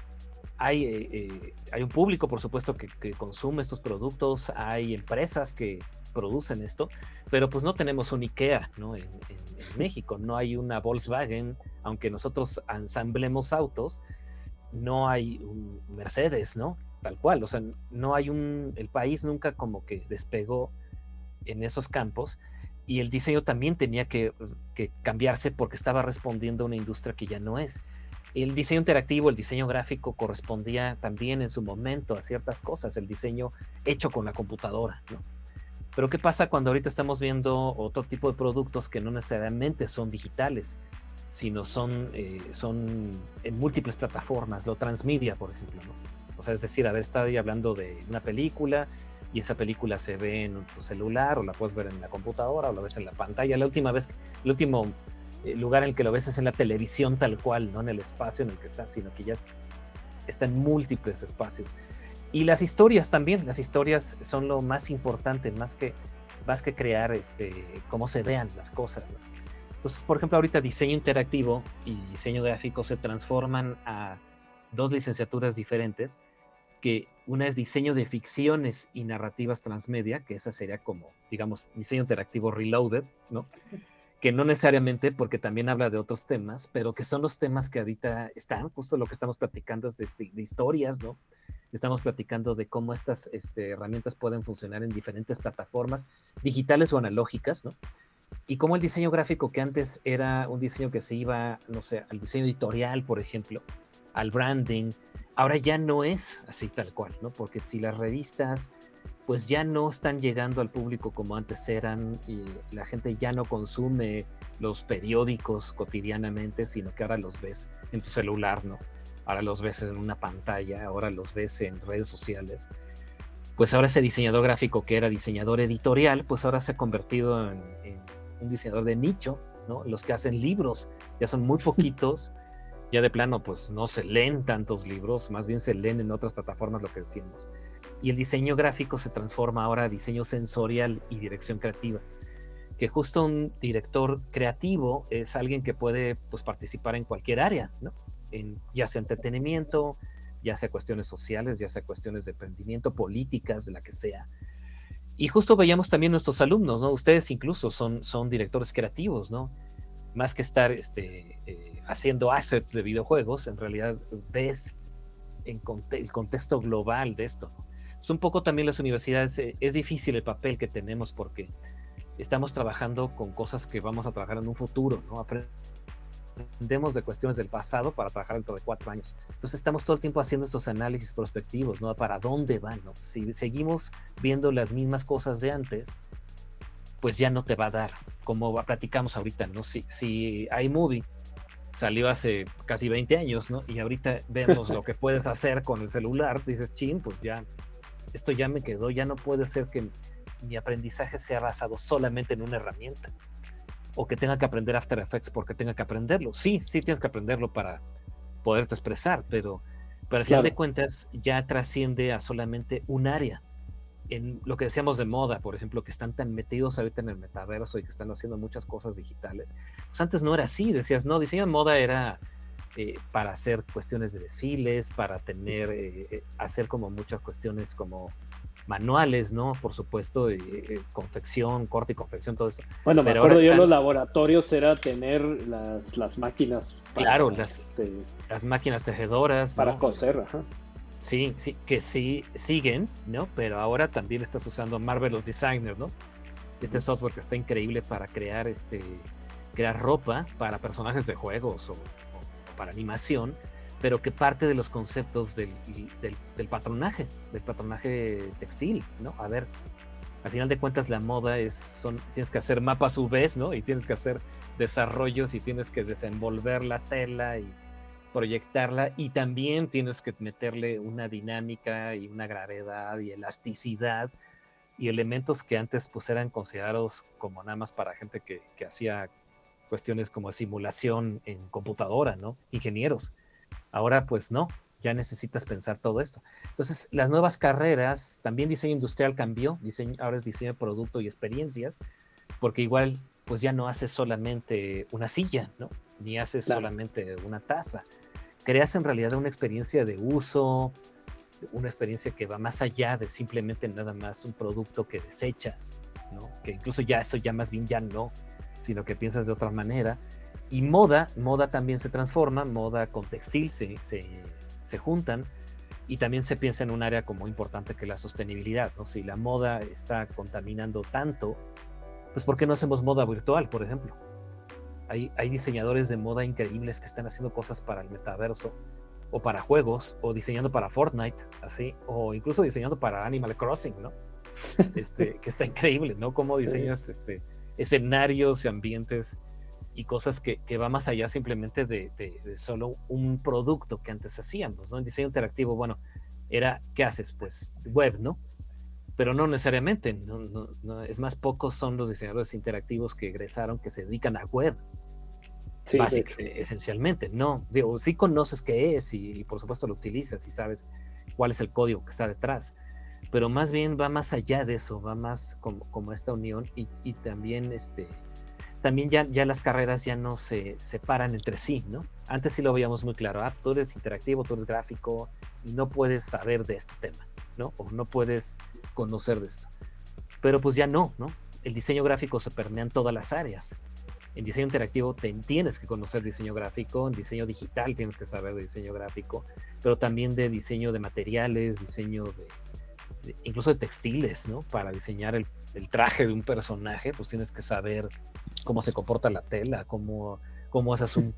hay, eh, eh, hay un público, por supuesto, que, consume estos productos, hay empresas que producen esto, pero pues no tenemos un IKEA, ¿no? En, en México, no hay una Volkswagen, aunque nosotros ensamblemos autos, no hay un Mercedes, ¿no? Tal cual, o sea, no hay un, el país nunca como que despegó en esos campos y el diseño también tenía que, cambiarse porque estaba respondiendo a una industria que ya no es. El diseño interactivo, el diseño gráfico correspondía también en su momento a ciertas cosas, el diseño hecho con la computadora, ¿no? Pero ¿qué pasa cuando ahorita estamos viendo otro tipo de productos que no necesariamente son digitales? sino son, eh, son en múltiples plataformas, lo transmedia, por ejemplo. O sea, es decir, a ver, está ahí hablando de una película y esa película se ve en tu celular o la puedes ver en la computadora o la ves en la pantalla. La última vez, el último eh, lugar en el que lo ves es en la televisión tal cual, no en el espacio en el que está, sino que ya está en múltiples espacios. Y las historias también, las historias son lo más importante, más que, más que crear este, cómo se vean las cosas. Entonces, por ejemplo, ahorita diseño interactivo y diseño gráfico se transforman a dos licenciaturas diferentes, que una es diseño de ficciones y narrativas transmedia, que esa sería como, digamos, diseño interactivo reloaded, ¿no? Que no necesariamente, porque también habla de otros temas, pero que son los temas que ahorita están, justo lo que estamos platicando es de, este, de historias, ¿no? Estamos platicando de cómo estas este, herramientas pueden funcionar en diferentes plataformas digitales o analógicas, ¿no? Y cómo el diseño gráfico que antes era un diseño que se iba, no sé, al diseño editorial, por ejemplo, al branding, ahora ya no es así tal cual, ¿no? Porque si las revistas pues ya no están llegando al público como antes eran y la gente ya no consume los periódicos cotidianamente, sino que ahora los ves en tu celular, ¿no? Ahora los ves en una pantalla, ahora los ves en redes sociales. Pues ahora ese diseñador gráfico que era diseñador editorial, pues ahora se ha convertido en, en un diseñador de nicho, ¿no? Los que hacen libros ya son muy poquitos ya de plano pues no se leen tantos libros, más bien se leen en otras plataformas lo que decíamos. Y el diseño gráfico se transforma ahora a diseño sensorial y dirección creativa. Que justo un director creativo es alguien que puede pues, participar en cualquier área, ¿no? En, ya sea entretenimiento, ya sea cuestiones sociales, ya sea cuestiones de emprendimiento, políticas, de la que sea. Y justo veíamos también nuestros alumnos, ¿no? Ustedes incluso son, son directores creativos, ¿no? Más que estar este, eh, haciendo assets de videojuegos, en realidad ves en el contexto global de esto. Es un poco también las universidades, eh, es difícil el papel que tenemos porque estamos trabajando con cosas que vamos a trabajar en un futuro, ¿no? Aprendemos de cuestiones del pasado para trabajar dentro de cuatro años. Entonces estamos todo el tiempo haciendo estos análisis prospectivos, ¿no? Para dónde van, ¿no? Si seguimos viendo las mismas cosas de antes, pues ya no te va a dar, como platicamos ahorita, ¿no? Si, si iMovie salió hace casi 20 años, ¿no? Y ahorita vemos lo que puedes hacer con el celular, dices, chin, pues ya, esto ya me quedó, ya no puede ser que mi aprendizaje sea basado solamente en una herramienta o que tenga que aprender After Effects porque tenga que aprenderlo. Sí, sí tienes que aprenderlo para poderte expresar, pero, pero al final de cuentas ya trasciende a solamente un área en lo que decíamos de moda, por ejemplo, que están tan metidos ahorita en el metaverso y que están haciendo muchas cosas digitales, pues antes no era así, decías, no, diseño de moda era eh, para hacer cuestiones de desfiles, para tener, eh, eh, hacer como muchas cuestiones como manuales, ¿no? Por supuesto, confección, corte y confección, todo eso. Bueno, me acuerdo yo los laboratorios era tener las, las máquinas. claro, las, este, las máquinas tejedoras. Para coser, ajá. Sí, sí, que sí siguen, ¿no? Pero ahora también estás usando Marvelous Designer, ¿no? Este software que está increíble para crear este crear ropa para personajes de juegos o, para animación, pero que parte de los conceptos del, del, patronaje, del patronaje textil, ¿no? A ver, al final de cuentas la moda es, son, tienes que hacer mapas UVs, ¿no? Y tienes que hacer desarrollos y tienes que desenvolver la tela y proyectarla y también tienes que meterle una dinámica y una gravedad y elasticidad y elementos que antes pues eran considerados como nada más para gente que, que hacía cuestiones como simulación en computadora, ¿no? Ingenieros. Ahora pues no, ya necesitas pensar todo esto. Entonces, las nuevas carreras, también diseño industrial cambió, diseño, ahora es diseño de producto y experiencias, porque igual pues ya no haces solamente una silla, ¿no? Ni haces solamente una taza. Creas en realidad una experiencia de uso, una experiencia que va más allá de simplemente nada más un producto que desechas, ¿no? Que incluso ya eso ya más bien ya no, sino que piensas de otra manera. Y moda, moda también se transforma, moda con textil se, se, se juntan y también se piensa en un área como importante que la sostenibilidad, ¿no? Si la moda está contaminando tanto, pues ¿por qué no hacemos moda virtual, por ejemplo? Hay, hay diseñadores de moda increíbles que están haciendo cosas para el metaverso o para juegos o diseñando para Fortnite, así, o incluso diseñando para Animal Crossing, ¿no? Este, que está increíble, ¿no? Cómo diseñas este, escenarios y ambientes y cosas que, que va más allá simplemente de, de, de, solo un producto que antes hacíamos, ¿no? En diseño interactivo, bueno, era, ¿qué haces? Pues web, ¿no? Pero no necesariamente. No, es más, pocos son los diseñadores interactivos que egresaron que se dedican a web. Sí, esencialmente, no. Digo, sí conoces qué es y, por supuesto lo utilizas y sabes cuál es el código que está detrás, pero más bien va más allá de eso, va más como, como esta unión y, y también este, también ya, ya las carreras ya no se separan entre sí, ¿no? Antes sí lo veíamos muy claro, ah, tú eres interactivo, tú eres gráfico y no puedes saber de este tema, ¿no? O no puedes conocer de esto. Pero pues ya no, ¿no? El diseño gráfico se permea en todas las áreas. En diseño interactivo te, tienes que conocer diseño gráfico, en diseño digital tienes que saber de diseño gráfico, pero también de diseño de materiales, diseño de, incluso de textiles, ¿no? Para diseñar el, el, traje de un personaje, pues tienes que saber cómo se comporta la tela, cómo, cómo haces un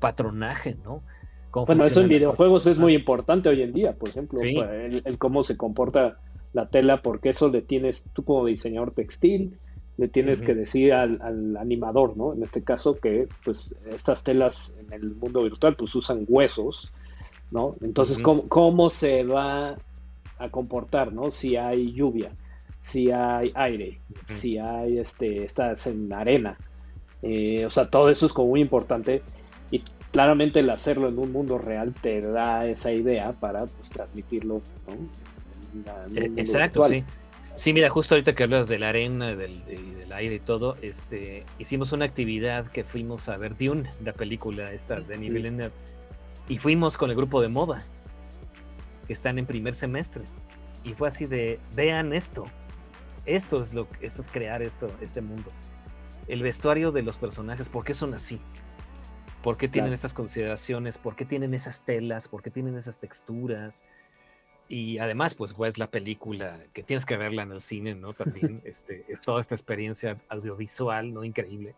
patronaje, ¿no? Bueno, eso en videojuegos es muy importante hoy en día, por ejemplo, el, cómo se comporta la tela, porque eso le tienes, tú como diseñador textil, le tienes que decir al, animador, ¿no? En este caso que, pues, estas telas en el mundo virtual, pues, usan huesos, ¿no? Entonces, ¿cómo, se va a comportar, ¿no? Si hay lluvia, si hay aire, si hay, este, estás en arena, eh, o sea, todo eso es como muy importante y claramente el hacerlo en un mundo real te da esa idea para pues, transmitirlo ¿no? Eh, exacto, sí. Sí, mira, justo ahorita que hablas de la arena, del, del, aire y todo, este, hicimos una actividad que fuimos a ver Dune, la película esta de Denis Villeneuve, y fuimos con el grupo de moda, que están en primer semestre, y fue así de, vean esto, esto es lo esto es crear esto, este mundo. El vestuario de los personajes, ¿por qué son así? ¿Por qué tienen estas consideraciones? ¿Por qué tienen esas telas? ¿Por qué tienen esas texturas? Y además, pues, pues la película que tienes que verla en el cine, ¿no? También este, es toda esta experiencia audiovisual, ¿no? Increíble.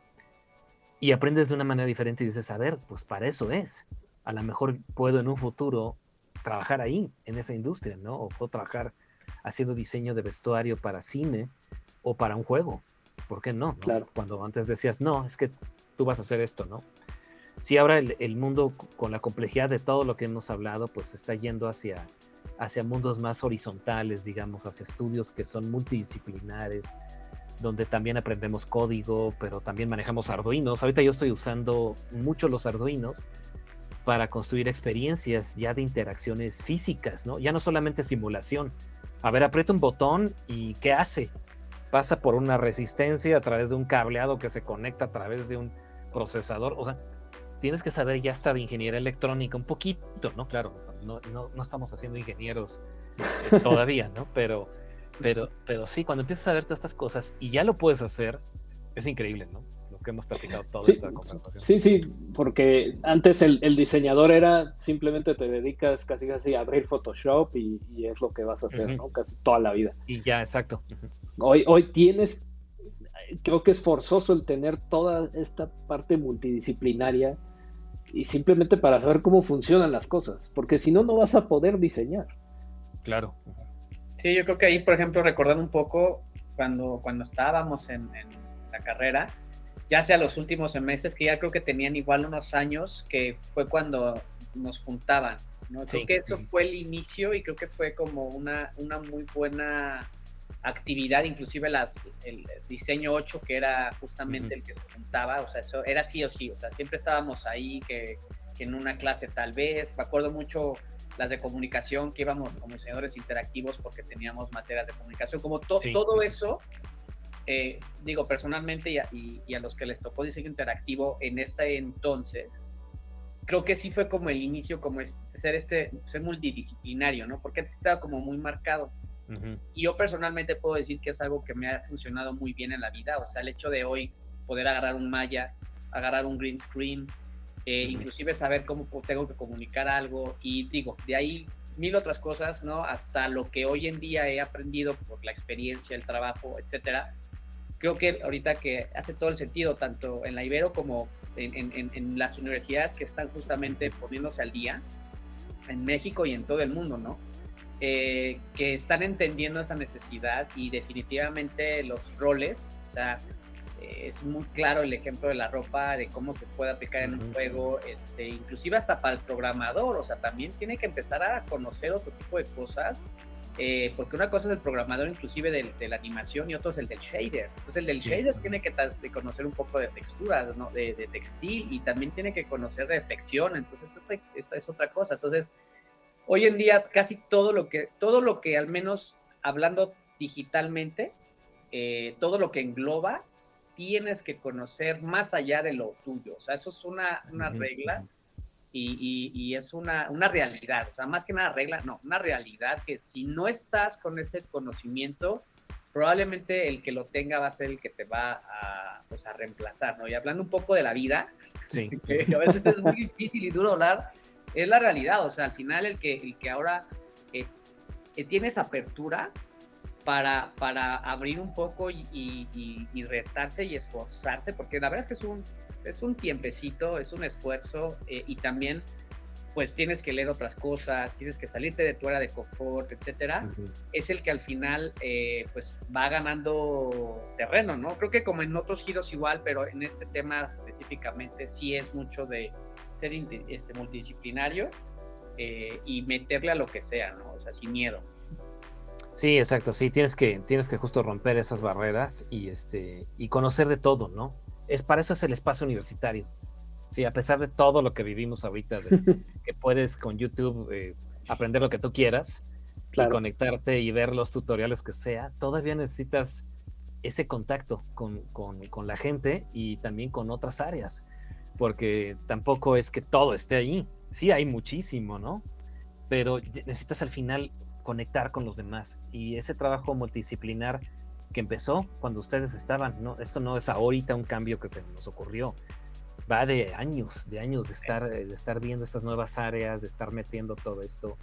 Y aprendes de una manera diferente y dices, a ver, pues para eso es. A lo mejor puedo en un futuro trabajar ahí, en esa industria, ¿no? O puedo trabajar haciendo diseño de vestuario para cine o para un juego. ¿Por qué no? Claro. Cuando antes decías, no, es que tú vas a hacer esto, ¿no? sí, ahora el, mundo con la complejidad de todo lo que hemos hablado, pues está yendo hacia, hacia mundos más horizontales, digamos, hacia estudios que son multidisciplinares, donde también aprendemos código, pero también manejamos arduinos. Ahorita yo estoy usando mucho los arduinos para construir experiencias ya de interacciones físicas, ¿no? Ya no solamente simulación. A ver, aprieta un botón y ¿qué hace? Pasa por una resistencia a través de un cableado que se conecta a través de un procesador. O sea, tienes que saber ya hasta de ingeniería electrónica un poquito, ¿no? Claro, no, no, no estamos haciendo ingenieros eh, todavía, ¿no? Pero, pero, pero sí, cuando empiezas a ver todas estas cosas y ya lo puedes hacer, es increíble, ¿no? Lo que hemos platicado toda sí, esta conversación. Sí, sí, porque antes el, el, diseñador era simplemente te dedicas casi casi a abrir Photoshop y, y es lo que vas a hacer, ¿no? Casi toda la vida. Y ya, exacto. Hoy, hoy tienes creo que es forzoso el tener toda esta parte multidisciplinaria y simplemente para saber cómo funcionan las cosas, porque si no, no vas a poder diseñar. Claro. Sí, yo creo que ahí, por ejemplo, recordando un poco cuando, cuando estábamos en, la carrera, ya sea los últimos semestres, que ya creo que tenían igual unos años, que fue cuando nos juntaban, ¿no? Creo que eso fue el inicio y creo que fue como una, una muy buena actividad, inclusive las, el diseño 8, que era justamente el que se juntaba, o sea, eso era sí o sí, o sea, siempre estábamos ahí, que, en una clase tal vez, me acuerdo mucho las de comunicación, que íbamos como diseñadores interactivos porque teníamos materias de comunicación, como todo eso, eh, digo, personalmente y y a, los que les tocó diseño interactivo en ese entonces, creo que sí fue como el inicio, como es, ser este, ser multidisciplinario, ¿no? Porque antes estaba como muy marcado. Y yo personalmente puedo decir que es algo que me ha funcionado muy bien en la vida, o sea, el hecho de hoy poder agarrar un malla, agarrar un green screen, eh, inclusive saber cómo tengo que comunicar algo y digo, de ahí mil otras cosas, ¿no? Hasta lo que hoy en día he aprendido por la experiencia, el trabajo, etcétera. Creo que ahorita que hace todo el sentido, tanto en la Ibero como en, en las universidades que están justamente poniéndose al día, en México y en todo el mundo, ¿no? Eh, que están entendiendo esa necesidad y definitivamente los roles, o sea, eh, es muy claro el ejemplo de la ropa, de cómo se puede aplicar en un juego, este, inclusive hasta para el programador, o sea, también tiene que empezar a conocer otro tipo de cosas, eh, porque una cosa es el programador inclusive de, la animación y otro es el del shader. Entonces el del shader tiene que conocer un poco de textura, ¿no? de, de, textil y también tiene que conocer reflexión, entonces esta es otra cosa. Entonces, hoy en día casi todo lo que, todo lo que al menos hablando digitalmente, eh, todo lo que engloba tienes que conocer más allá de lo tuyo. O sea, eso es una, una regla y, y, es una, una, realidad. O sea, más que una regla, no, una realidad que si no estás con ese conocimiento, probablemente el que lo tenga va a ser el que te va a, pues, a reemplazar, ¿no? Y hablando un poco de la vida, sí. que a veces es muy difícil y duro hablar, es la realidad. O sea, al final el que, el que ahora eh, eh, tiene esa apertura para, para abrir un poco y, y, retarse y esforzarse, porque la verdad es que es un, es un tiempecito, es un esfuerzo eh, y también pues tienes que leer otras cosas, tienes que salirte de tu área de confort, etcétera, es el que al final eh, pues va ganando terreno, ¿no? Creo que como en otros giros igual, pero en este tema específicamente sí es mucho de ser este, multidisciplinario eh, y meterle a lo que sea, ¿no? O sea, sin miedo. Sí, exacto, sí, tienes que, tienes que justo romper esas barreras y, este, y conocer de todo, ¿no? Es, para eso es el espacio universitario. Sí, a pesar de todo lo que vivimos ahorita, que puedes con YouTube eh, aprender lo que tú quieras y conectarte y ver los tutoriales que sea, todavía necesitas ese contacto con, con, con, la gente y también con otras áreas, porque tampoco es que todo esté ahí. Sí, hay muchísimo, ¿no? Pero necesitas al final conectar con los demás. Y ese trabajo multidisciplinar que empezó cuando ustedes estaban, ¿no? Esto no es ahorita un cambio que se nos ocurrió, va de años, de años de estar, eh, de estar viendo estas nuevas áreas, de estar metiendo todo esto.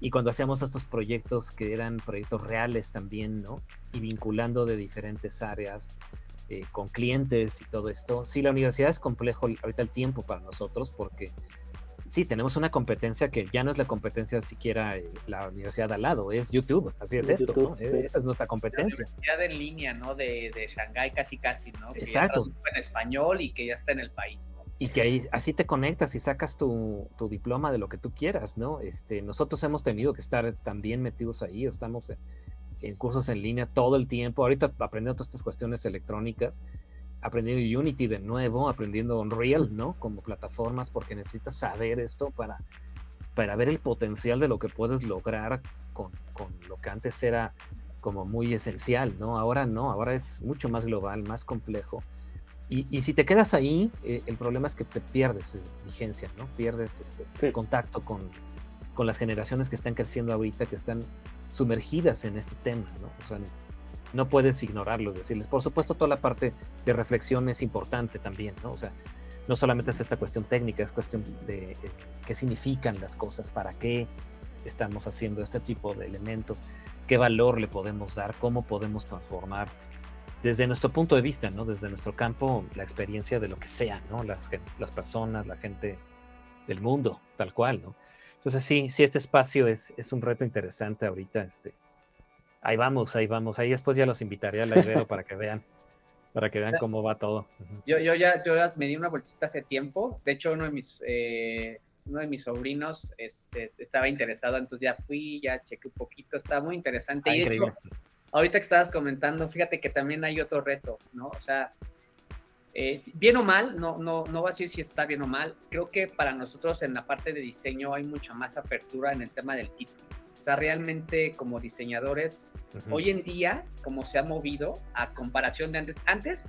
Y cuando hacíamos estos proyectos que eran proyectos reales también, ¿no? Y vinculando de diferentes áreas, eh, con clientes y todo esto. Sí, la universidad es complejo ahorita el tiempo para nosotros porque sí, tenemos una competencia que ya no es la competencia siquiera eh, la universidad al lado, es YouTube, así es, esto, Esa es nuestra competencia. La universidad en línea, ¿no? De, de Shanghái casi casi, ¿no? Exacto. en español y que ya está en el país, Y que ahí así te conectas y sacas tu, tu, diploma de lo que tú quieras, ¿no? Este, nosotros hemos tenido que estar también metidos ahí, estamos en, en cursos en línea todo el tiempo, ahorita aprendiendo todas estas cuestiones electrónicas, aprendiendo Unity de nuevo, aprendiendo Unreal, ¿no? Como plataformas, porque necesitas saber esto para, para ver el potencial de lo que puedes lograr con, con, lo que antes era como muy esencial, ¿no? Ahora no, ahora es mucho más global, más complejo. Y, y si te quedas ahí, eh, el problema es que te pierdes vigencia, ¿no? Pierdes este contacto con, con las generaciones que están creciendo ahorita, que están sumergidas en este tema, ¿no? O sea, no puedes ignorarlo, decirles. Por supuesto, toda la parte de reflexión es importante también, ¿no? O sea, no solamente es esta cuestión técnica, es cuestión de eh, qué significan las cosas, para qué estamos haciendo este tipo de elementos, qué valor le podemos dar, cómo podemos transformar desde nuestro punto de vista, ¿no? Desde nuestro campo, la experiencia de lo que sea, ¿no? Las, las personas, la gente del mundo, tal cual, ¿no? Entonces sí, sí, este espacio es, es un reto interesante ahorita, este, Ahí vamos, ahí vamos. Ahí después ya los invitaré al Ibero para que vean, para que vean cómo va todo. Yo, yo, ya, yo me di una vueltita hace tiempo. De hecho, uno de mis, eh, uno de mis sobrinos este, estaba interesado, entonces ya fui, ya chequé un poquito, estaba muy interesante. Ah, y de hecho, ahorita que estabas comentando, fíjate que también hay otro reto, ¿no? O sea, eh, bien o mal, no, no, no va a decir si está bien o mal. Creo que para nosotros en la parte de diseño hay mucha más apertura en el tema del título. O sea, realmente como diseñadores, hoy en día, como se ha movido a comparación de antes, antes,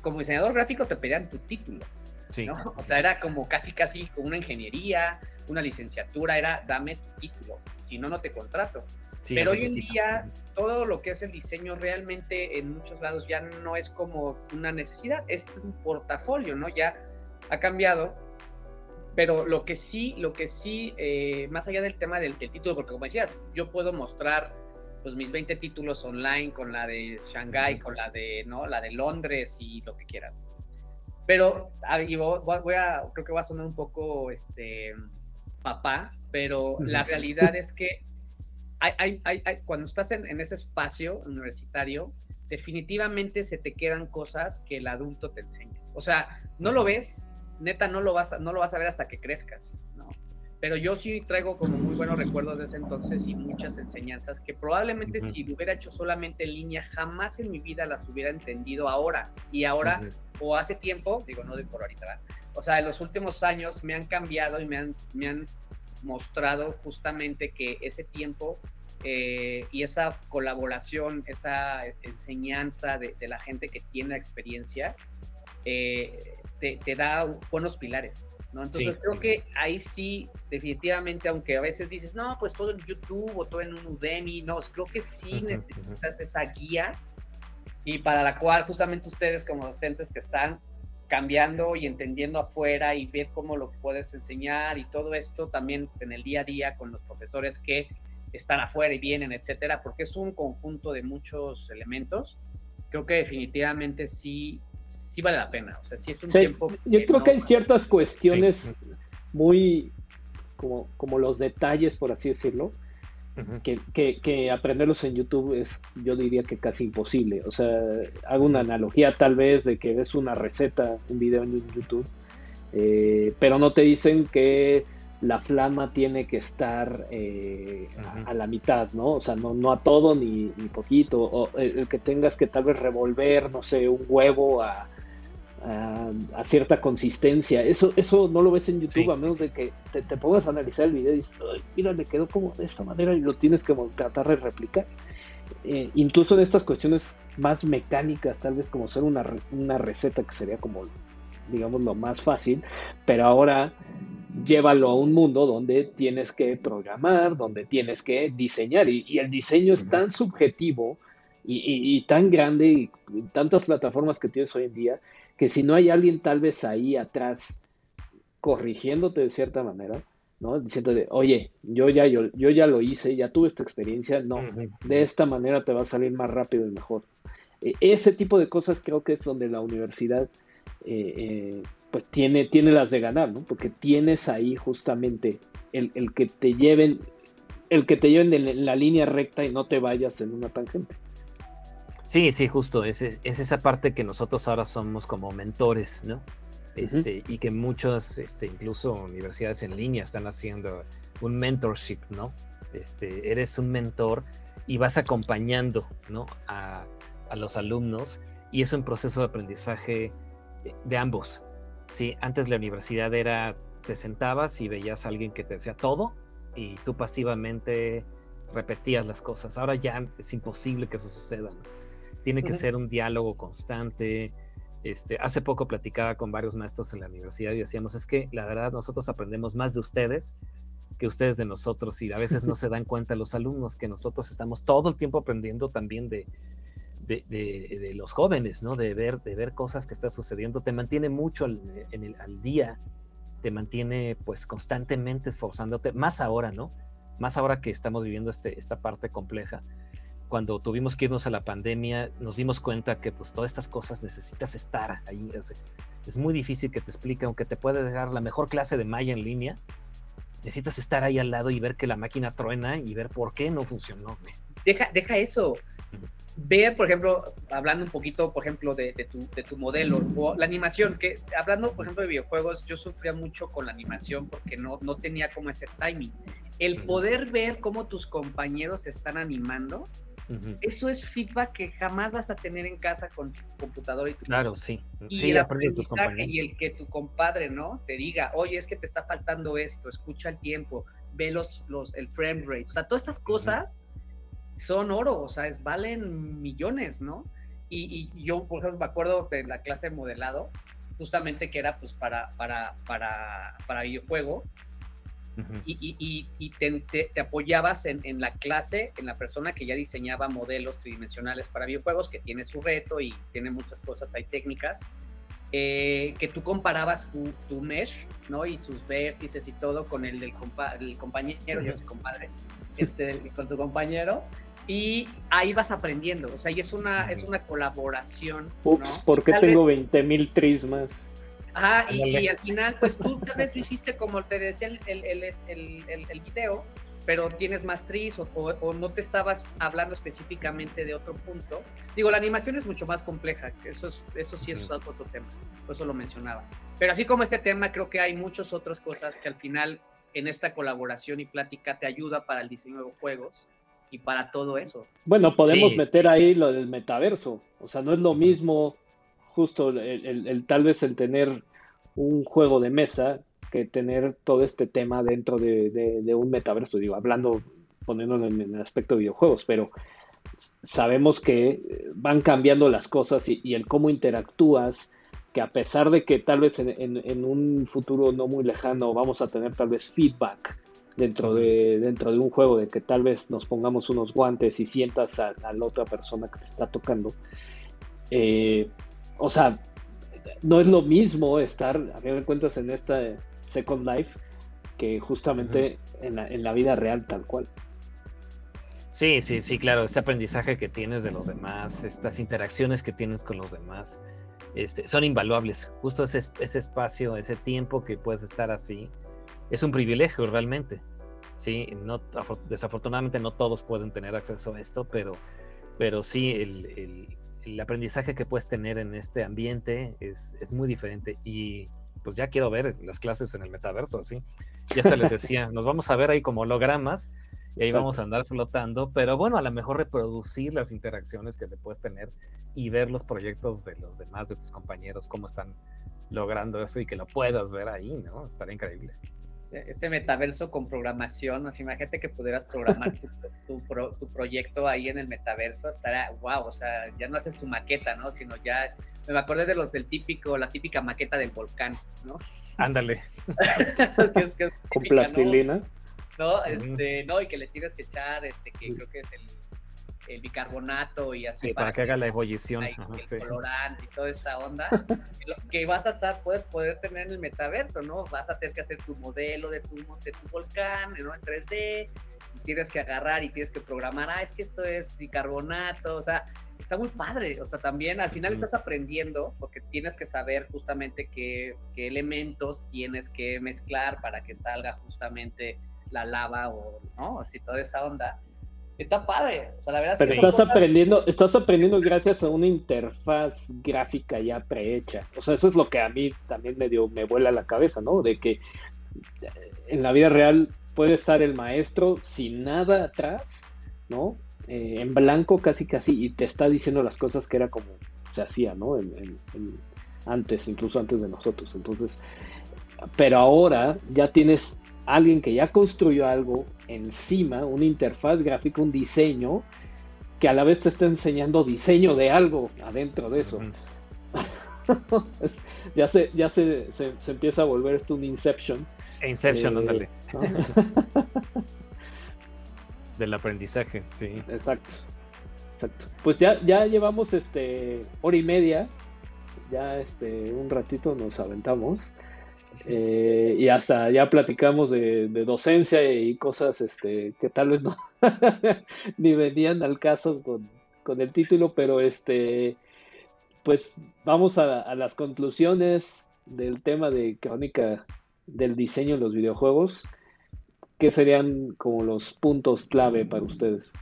como diseñador gráfico te pedían tu título. Sí. ¿no? O sea, era como casi, casi como una ingeniería, una licenciatura, era dame tu título, si no, no te contrato. Pero hoy en día todo lo que es el diseño realmente en muchos lados ya no es como una necesidad, es un portafolio, ¿no? Ya ha cambiado pero lo que sí, lo que sí, eh, más allá del tema del, título, porque como decías, yo puedo mostrar pues mis 20 títulos online con la de Shanghai, con la de, ¿no? La de Londres y lo que quieran. Pero voy, a, creo que va a sonar un poco, este, papá, pero la realidad es que hay, hay, hay, cuando estás en, en, ese espacio universitario, definitivamente se te quedan cosas que el adulto te enseña. O sea, no lo ves, neta no lo vas a, no lo vas a ver hasta que crezcas, ¿no? Pero yo sí traigo como muy buenos recuerdos de ese entonces y muchas enseñanzas que probablemente si lo hubiera hecho solamente en línea, jamás en mi vida las hubiera entendido ahora. Y ahora, o hace tiempo, digo, no de por ahorita, ¿verdad? o sea, en los últimos años me han cambiado y me han, me han mostrado justamente que ese tiempo eh, y esa colaboración, esa enseñanza de, la gente que tiene experiencia, eh, te, da buenos pilares. ¿no? Entonces creo que ahí sí, definitivamente, aunque a veces dices, no, pues todo en YouTube o todo en un Udemy, no, creo que sí necesitas esa guía y para la cual justamente ustedes como docentes que están cambiando y entendiendo afuera y ver cómo lo puedes enseñar y todo esto también en el día a día con los profesores que están afuera y vienen, etcétera, porque es un conjunto de muchos elementos. Creo que definitivamente sí, sí vale la pena. O sea, sí es un tiempo. Yo creo que hay ciertas cuestiones muy como, como los detalles, por así decirlo, que, aprenderlos en YouTube es, yo diría que casi imposible. O sea, hago una analogía tal vez de que ves una receta, un video en YouTube, eh, pero no te dicen que la flama tiene que estar eh, a, la mitad, ¿no? O sea, no, no a todo ni, ni poquito. O el, que tengas que tal vez revolver, no sé, un huevo a, a, cierta consistencia. Eso, eso no lo ves en YouTube a menos de que te, pongas a analizar el video y dices, mira, le quedó como de esta manera y lo tienes que tratar de replicar. Eh, incluso en estas cuestiones más mecánicas, tal vez como ser una, una receta que sería como, digamos, lo más fácil, pero ahora llévalo a un mundo donde tienes que programar, donde tienes que diseñar y, el diseño es tan subjetivo y, y, tan grande y tantas plataformas que tienes hoy en día que si no hay alguien tal vez ahí atrás corrigiéndote de cierta manera, ¿no? Diciéndote, oye, yo ya, yo, yo ya lo hice, ya tuve esta experiencia, no, de esta manera te va a salir más rápido y mejor. E, ese tipo de cosas creo que es donde la universidad eh, eh, pues tiene, tiene las de ganar, ¿no? Porque tienes ahí justamente el, que te lleven, el que te lleven en la línea recta y no te vayas en una tangente. Sí, sí, justo, es, es, esa parte que nosotros ahora somos como mentores, ¿no? Este, Y que muchas, este, incluso universidades en línea están haciendo un mentorship, ¿no? Este, eres un mentor y vas acompañando, ¿no? A, a los alumnos y es un proceso de aprendizaje de, ambos, ¿sí? Antes la universidad era, te sentabas y veías a alguien que te decía todo y tú pasivamente repetías las cosas. Ahora ya es imposible que eso suceda, ¿no? Tiene que ser un diálogo constante. Este, hace poco platicaba con varios maestros en la universidad y decíamos, es que la verdad nosotros aprendemos más de ustedes que ustedes de nosotros y a veces no se dan cuenta los alumnos que nosotros estamos todo el tiempo aprendiendo también de, de, los jóvenes, ¿no? De ver, de ver cosas que están sucediendo, te mantiene mucho al, en el, al día, te mantiene pues constantemente esforzándote, más ahora, ¿no? Más ahora que estamos viviendo este, esta parte compleja cuando tuvimos que irnos a la pandemia, nos dimos cuenta que pues todas estas cosas necesitas estar ahí. Es, muy difícil que te explique, aunque te puede dejar la mejor clase de Maya en línea, necesitas estar ahí al lado y ver que la máquina truena y ver por qué no funcionó. Deja, deja eso. Ver, por ejemplo, hablando un poquito, por ejemplo, de, tu, de tu modelo, o la animación, que hablando, por ejemplo, de videojuegos, yo sufría mucho con la animación porque no, no tenía como ese timing. El poder ver cómo tus compañeros están animando, eso es feedback que jamás vas a tener en casa con tu computadora y tu Claro, sí. Y el aprendizaje y el que tu compadre, ¿no? Te diga, oye, es que te está faltando esto, escucha el tiempo, ve los, los, el frame rate. O sea, todas estas cosas son oro, o sea, es, valen millones, ¿no? Y, y, yo, por ejemplo, me acuerdo de la clase de modelado, justamente que era pues para, para, para, para videojuego, y, te, apoyabas en, la clase, en la persona que ya diseñaba modelos tridimensionales para videojuegos, que tiene su reto y tiene muchas cosas, hay técnicas, eh, que tú comparabas tu, mesh, ¿no? Y sus vértices y todo con el del compañero, yo sé compadre, este, con tu compañero, y ahí vas aprendiendo, o sea, y es una, es una colaboración. Ups, ¿por qué tengo 20 mil tris más? Ajá, y, al final, pues tú tal vez lo hiciste como te decía el, el, el, el video, pero tienes más tris o, no te estabas hablando específicamente de otro punto. Digo, la animación es mucho más compleja, eso, es, eso sí es otro tema, por eso lo mencionaba. Pero así como este tema, creo que hay muchas otras cosas que al final en esta colaboración y plática te ayuda para el diseño de juegos y para todo eso. Bueno, podemos meter ahí lo del metaverso, o sea, no es lo mismo justo el, tal vez el tener un juego de mesa que tener todo este tema dentro de, un metaverso, digo, hablando poniéndolo en el aspecto de videojuegos, pero sabemos que van cambiando las cosas y, el cómo interactúas, que a pesar de que tal vez en, un futuro no muy lejano vamos a tener tal vez feedback dentro de, dentro de un juego, de que tal vez nos pongamos unos guantes y sientas a, la otra persona que te está tocando. Eh, o sea, no es lo mismo estar, a fin de cuentas, en esta Second Life que justamente en, la, en la vida real tal cual. Sí, sí, sí, claro, este aprendizaje que tienes de los demás, estas interacciones que tienes con los demás, este, son invaluables. Justo ese, ese espacio, ese tiempo que puedes estar así, es un privilegio realmente. Sí, no, desafortunadamente no todos pueden tener acceso a esto, pero, pero sí, el, el, aprendizaje que puedes tener en este ambiente es, es muy diferente. Y pues ya quiero ver las clases en el metaverso, así. Ya hasta les decía, nos vamos a ver ahí como hologramas y ahí vamos a andar flotando, pero bueno, a lo mejor reproducir las interacciones que se puedes tener y ver los proyectos de los demás, de tus compañeros, cómo están logrando eso y que lo puedas ver ahí, ¿no? Estaría increíble. Ese, metaverso con programación, así imagínate que pudieras programar tu, tu, proyecto ahí en el metaverso, estaría wow, o sea, ya no haces tu maqueta, ¿no? Sino ya, me acordé de los del típico, la típica maqueta del volcán, ¿no? Ándale. con plastilina. ¿no? Este, no, y que le tienes que echar, este, que creo que es el, bicarbonato y así. para, que, haga la ebullición. el colorante y toda esta onda. que vas a estar, puedes poder tener en el metaverso, ¿no? Vas a tener que hacer tu modelo de tu, de tu volcán, ¿no? En 3D. Y tienes que agarrar y tienes que programar, ah, es que esto es bicarbonato, o sea, está muy padre. O sea, también al final estás aprendiendo porque tienes que saber justamente qué, qué elementos tienes que mezclar para que salga justamente la lava o, ¿no? Así toda esa onda. Está padre. O sea, la verdad Pero estás aprendiendo, estás aprendiendo gracias a una interfaz gráfica ya prehecha. O sea, eso es lo que a mí también me dio, me vuela la cabeza, ¿no? De que eh, en la vida real puede estar el maestro sin nada atrás, ¿no? Eh, en blanco casi casi y te está diciendo las cosas que era como se hacía, ¿no? antes, incluso antes de nosotros. Entonces, pero ahora ya tienes alguien que ya construyó algo encima, una interfaz gráfica, un diseño, que a la vez te está enseñando diseño de algo adentro de eso. ya se, ya se, se, empieza a volver esto un Inception. Inception, eh, ándale. Del aprendizaje, sí. Exacto. Exacto. Pues ya, ya llevamos este hora y media. Ya este un ratito nos aventamos. Eh, y hasta ya platicamos de, docencia y cosas este, que tal vez no ni venían al caso con, el título, pero este, pues vamos a, las conclusiones del tema de crónica del diseño en los videojuegos. ¿Qué serían como los puntos clave para ustedes?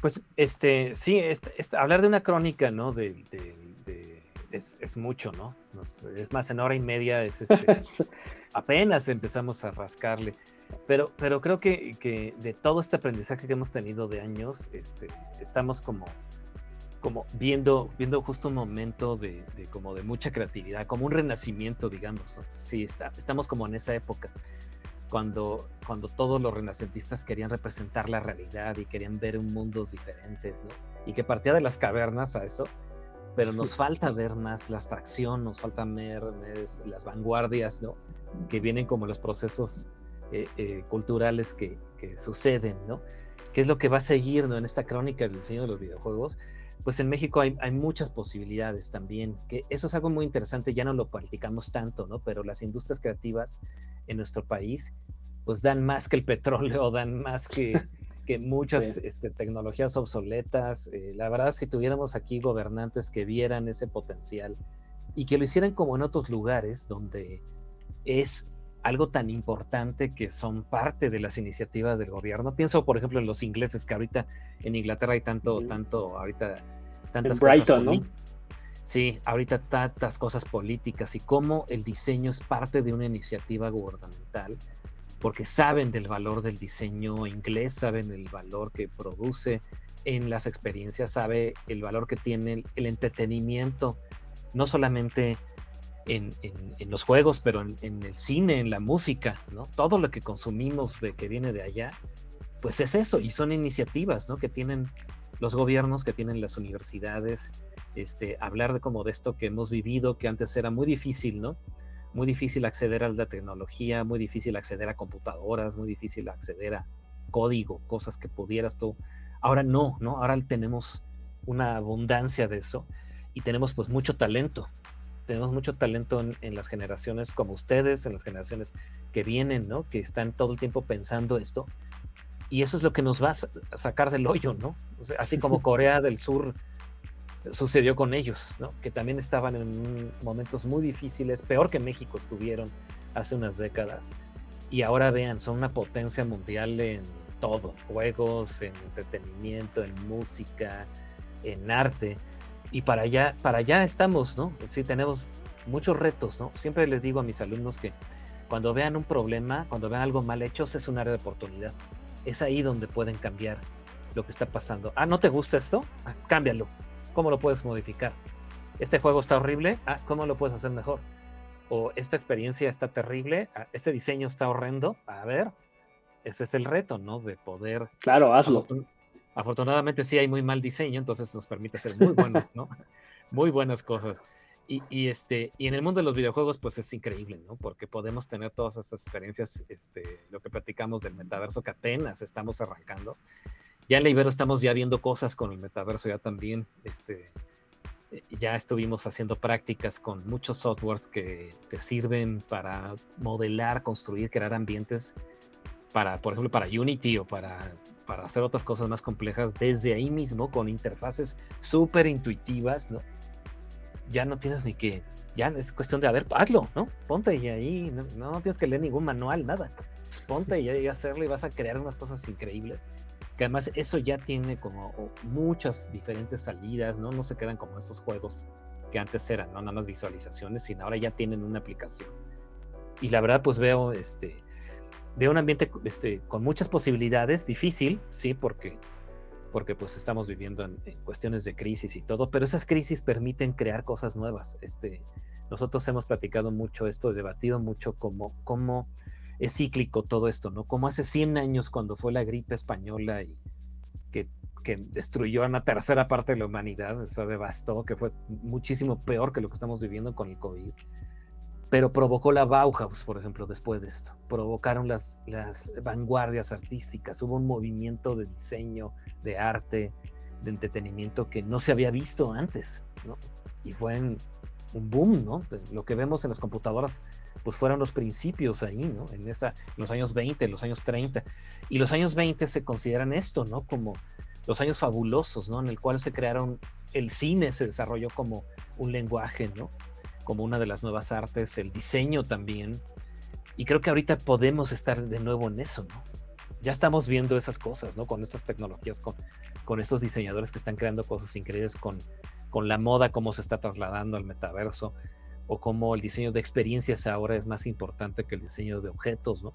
Pues este, sí, hablar de una crónica, ¿no? de, es, mucho, ¿no? es más, en hora y media es este, apenas empezamos a rascarle. Pero, pero creo que, de todo este aprendizaje que hemos tenido de años, este, estamos como, como viendo, viendo justo un momento de, como de mucha creatividad, como un renacimiento, digamos. ¿no? Sí, está, estamos como en esa época. Cuando, cuando todos los renacentistas querían representar la realidad y querían ver un mundos diferentes, ¿no? Y que partía de las cavernas a eso, pero nos falta ver más la abstracción, nos falta ver, las vanguardias, ¿no? Que vienen como los procesos eh, eh, culturales que, suceden, ¿no? ¿Qué es lo que va a seguir, ¿no? En esta crónica del diseño de los videojuegos. Pues en México hay, muchas posibilidades también, que eso es algo muy interesante, ya no lo practicamos tanto, ¿no? Pero las industrias creativas en nuestro país, pues dan más que el petróleo, dan más que que muchas este, tecnologías obsoletas, eh, la verdad si tuviéramos aquí gobernantes que vieran ese potencial y que lo hicieran como en otros lugares donde es algo tan importante que son parte de las iniciativas del gobierno. Pienso, por ejemplo, en los ingleses, que ahorita en Inglaterra hay tanto, tanto, ahorita, tantas Brighton, ¿no? Sí, ahorita tantas cosas políticas y cómo el diseño es parte de una iniciativa gubernamental porque saben del valor del diseño inglés, saben el valor que produce en las experiencias, sabe el valor que tiene el, entretenimiento, no solamente en, los juegos, pero en, el cine, en la música, ¿no? Todo lo que consumimos de que viene de allá, pues es eso, y son iniciativas, ¿no? Que tienen los gobiernos, que tienen las universidades, este, hablar de como de esto que hemos vivido, que antes era muy difícil, ¿no? Muy difícil acceder a la tecnología, muy difícil acceder a computadoras, muy difícil acceder a código, cosas que pudieras tú. Ahora no, ¿no? Ahora tenemos una abundancia de eso y tenemos pues mucho talento. Tenemos mucho talento en, las generaciones como ustedes, en las generaciones que vienen, ¿no? Que están todo el tiempo pensando esto. Y eso es lo que nos va a sacar del hoyo, ¿no? así como Corea del Sur sucedió con ellos, ¿no? Que también estaban en momentos muy difíciles, peor que México estuvieron hace unas décadas. Y ahora vean, son una potencia mundial en todo, juegos, en entretenimiento, en música, en arte. Y para allá, para allá estamos, ¿no? Sí, tenemos muchos retos, ¿no? Siempre les digo a mis alumnos que cuando vean un problema, cuando vean algo mal hecho, es un área de oportunidad. Es ahí donde pueden cambiar lo que está pasando. Ah, ¿no te gusta esto? Ah, cámbialo. ¿Cómo lo puedes modificar? Este juego está horrible. Ah, ¿cómo lo puedes hacer mejor? O esta experiencia está terrible. Ah, este diseño está horrendo. A ver, ese es el reto, ¿no? De poder. Claro, hazlo. Afortunadamente sí hay muy mal diseño, entonces nos permite hacer muy buenos, ¿no? muy buenas cosas. Y, este, y en el mundo de los videojuegos, pues es increíble, ¿no? Porque podemos tener todas esas experiencias, este, lo que platicamos del metaverso que apenas estamos arrancando. Ya en la estamos ya viendo cosas con el metaverso, ya también, este, ya estuvimos haciendo prácticas con muchos softwares que te sirven para modelar, construir, crear ambientes para, por ejemplo, para Unity o para, para hacer otras cosas más complejas desde ahí mismo con interfaces súper intuitivas. Ya no tienes ni que, ya es cuestión de, a ver, hazlo, ¿no? Ponte y ahí, no, no tienes que leer ningún manual, nada. Ponte y, y hacerlo y vas a crear unas cosas increíbles. Que además eso ya tiene como muchas diferentes salidas, ¿no? No se quedan como estos juegos que antes eran, ¿no? Nada más visualizaciones, sino ahora ya tienen una aplicación. Y la verdad, pues veo este veo un ambiente este, con muchas posibilidades, difícil, sí, porque, porque pues estamos viviendo en, cuestiones de crisis y todo, pero esas crisis permiten crear cosas nuevas. Este, nosotros hemos platicado mucho esto, debatido mucho cómo, cómo es cíclico todo esto, ¿no? Como hace 100 años cuando fue la gripe española y que, que destruyó a una tercera parte de la humanidad, eso devastó, que fue muchísimo peor que lo que estamos viviendo con el COVID pero provocó la Bauhaus, por ejemplo, después de esto. Provocaron las, las vanguardias artísticas, hubo un movimiento de diseño, de arte, de entretenimiento que no se había visto antes, ¿no? Y fue un boom, ¿no? Lo que vemos en las computadoras, pues fueron los principios ahí, ¿no? En, esa, los años 20, los años 30. Y los años 20 se consideran esto, ¿no? Como los años fabulosos, ¿no? En el cual se crearon, el cine se desarrolló como un lenguaje, ¿no? como una de las nuevas artes, el diseño también. Y creo que ahorita podemos estar de nuevo en eso, ¿no? Ya estamos viendo esas cosas, ¿no? Con estas tecnologías, con, con estos diseñadores que están creando cosas increíbles, con, con la moda, cómo se está trasladando al metaverso, o cómo el diseño de experiencias ahora es más importante que el diseño de objetos, ¿no?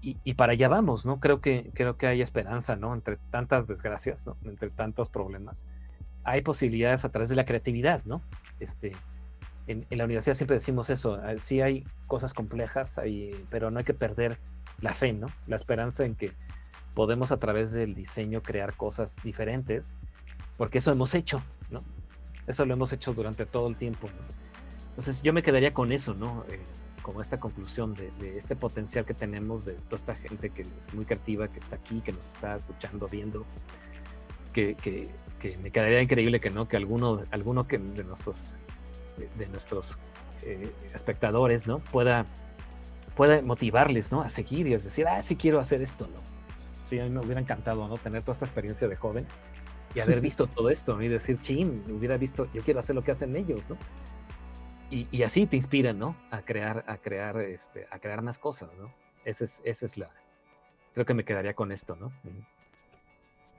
Y, y, para allá vamos, ¿no? Creo que, creo que hay esperanza, ¿no? Entre tantas desgracias, ¿no? Entre tantos problemas. Hay posibilidades a través de la creatividad, ¿no? Este, en, la universidad siempre decimos eso, ah, sí hay cosas complejas, pero no hay que perder la fe, ¿no? La esperanza en que podemos a través del diseño crear cosas diferentes, porque eso hemos hecho, ¿no? Eso lo hemos hecho durante todo el tiempo. Entonces yo me quedaría con eso, ¿no? Eh, como esta conclusión de, este potencial que tenemos de toda esta gente que es muy creativa, que está aquí, que nos está escuchando, viendo, que, que, que me quedaría increíble que no, que alguno, alguno que de nuestros de, nuestros eh, espectadores, ¿no? Pueda, pueda motivarles, ¿no? A seguir y a decir, ah, sí quiero hacer esto, ¿no? Sí, a mí me hubiera encantado, ¿no? Tener toda esta experiencia de joven y haber visto todo esto, ¿no? Y decir, chin, hubiera visto, yo quiero hacer lo que hacen ellos, ¿no? Y, y así te inspiran, ¿no? A crear, a crear, este, a crear más cosas, ¿no? Esa es, esa es la, creo que me quedaría con esto, ¿no?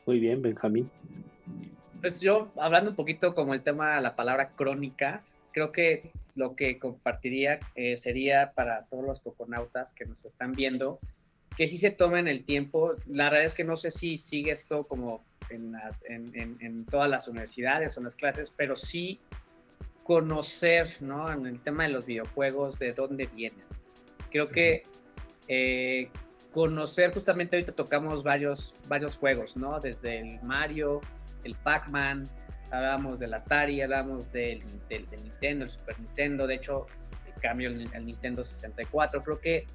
Muy bien, Benjamín. Pues yo, hablando un poquito como el tema de la palabra crónicas, creo que lo que compartiría eh, sería para todos los coconautas que nos están viendo, que sí se tomen el tiempo. La verdad es que no sé si sigue esto como en, las, en, todas las universidades o en las clases, pero sí conocer, ¿no? En el tema de los videojuegos, de dónde vienen. Creo que eh, conocer, justamente ahorita tocamos varios, varios juegos, ¿no? Desde el Mario, el Pac-Man, hablábamos del Atari, hablábamos del, del, Nintendo, el Super Nintendo, de hecho, el cambio el Nintendo 64, creo que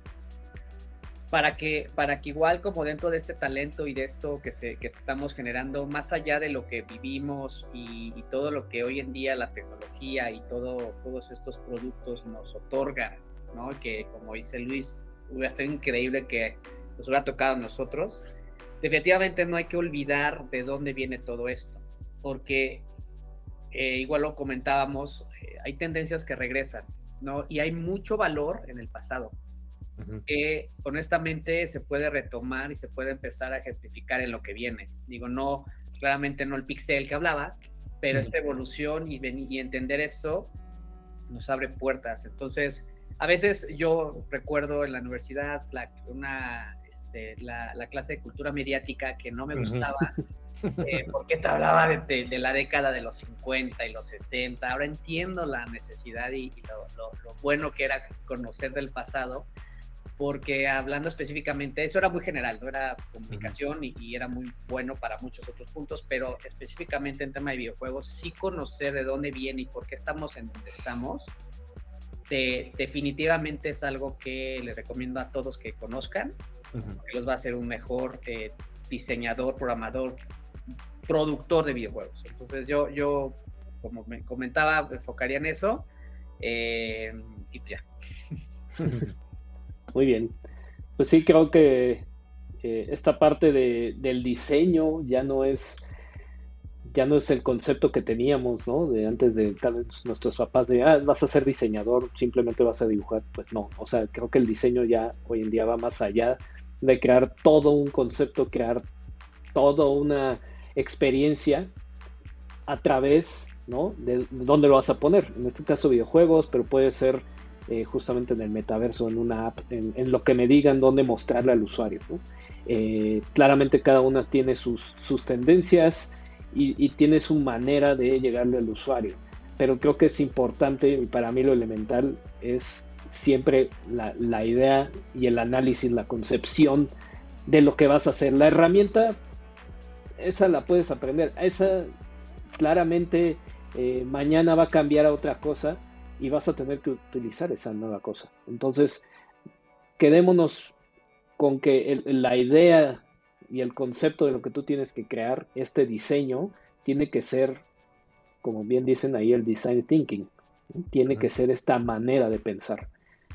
para que, para que igual como dentro de este talento y de esto que, se, que estamos generando, más allá de lo que vivimos y, todo lo que hoy en día la tecnología y todo, todos estos productos nos otorgan, ¿no? que como dice Luis, hubiera sido increíble que nos hubiera tocado a nosotros, definitivamente no hay que olvidar de dónde viene todo esto, porque eh, igual lo comentábamos, eh, hay tendencias que regresan, ¿no? Y hay mucho valor en el pasado que honestamente se puede retomar y se puede empezar a ejemplificar en lo que viene. Digo, no, claramente no el pixel que hablaba, pero esta evolución y, y entender esto nos abre puertas. Entonces, a veces yo recuerdo en la universidad la, una, este, la, clase de cultura mediática que no me gustaba. Eh, porque te hablaba de, de, la década de los 50 y los 60. Ahora entiendo la necesidad y, lo, lo, bueno que era conocer del pasado, porque hablando específicamente, eso era muy general, no era comunicación y, era muy bueno para muchos otros puntos, pero específicamente en tema de videojuegos, sí conocer de dónde viene y por qué estamos en donde estamos, definitivamente es algo que les recomiendo a todos que conozcan, que los va a hacer un mejor eh, diseñador, programador, productor de videojuegos. Entonces yo, yo como me comentaba, enfocaría en eso eh, y ya. Muy bien. Pues sí, creo que eh, esta parte de, del diseño ya no es ya no es el concepto que teníamos, ¿no? De antes de nuestros papás de, ah, vas a ser diseñador, simplemente vas a dibujar. Pues no, o sea, creo que el diseño ya hoy en día va más allá de crear todo un concepto, crear toda una experiencia a través, ¿no? De dónde lo vas a poner. En este caso videojuegos, pero puede ser eh, justamente en el metaverso, en una app, en, lo que me digan dónde mostrarle al usuario. Eh, claramente cada una tiene sus, tendencias y, tiene su manera de llegarle al usuario. Pero creo que es importante, y para mí lo elemental es siempre la, la idea y el análisis, la concepción de lo que vas a hacer. La herramienta, esa la puedes aprender. Esa claramente eh, mañana va a cambiar a otra cosa y vas a tener que utilizar esa nueva cosa. Entonces, quedémonos con que la idea y el concepto de lo que tú tienes que crear, este diseño, tiene que ser, como bien dicen ahí, el design thinking. Tiene que ser esta manera de pensar.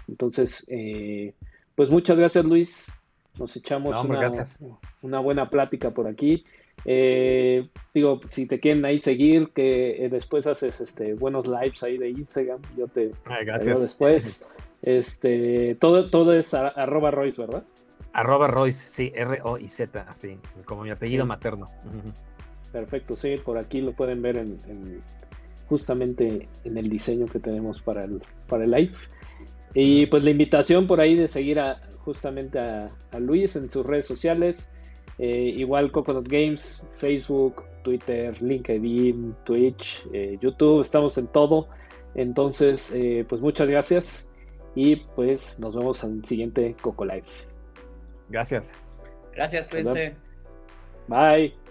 Entonces, eh, pues muchas gracias Luis. Nos echamos una, una, buena plática por aquí. Eh, digo, si te quieren ahí seguir, que eh, después haces este buenos lives ahí de Instagram, yo te veo después. Este, todo, todo es arroba Royce, ¿verdad? Arroba Royce, sí, R-O y Z, así, como mi apellido materno. Perfecto, sí, por aquí lo pueden ver en, justamente en el diseño que tenemos para el, para el live. Y pues la invitación por ahí de seguir a, justamente a Luis en sus redes sociales. Eh, igual Coconut Games, Facebook, Twitter, LinkedIn, Twitch, eh, YouTube, estamos en todo. Entonces, eh, pues muchas gracias y pues nos vemos en el siguiente Coco Live. Gracias. Gracias, cuídense. Bye.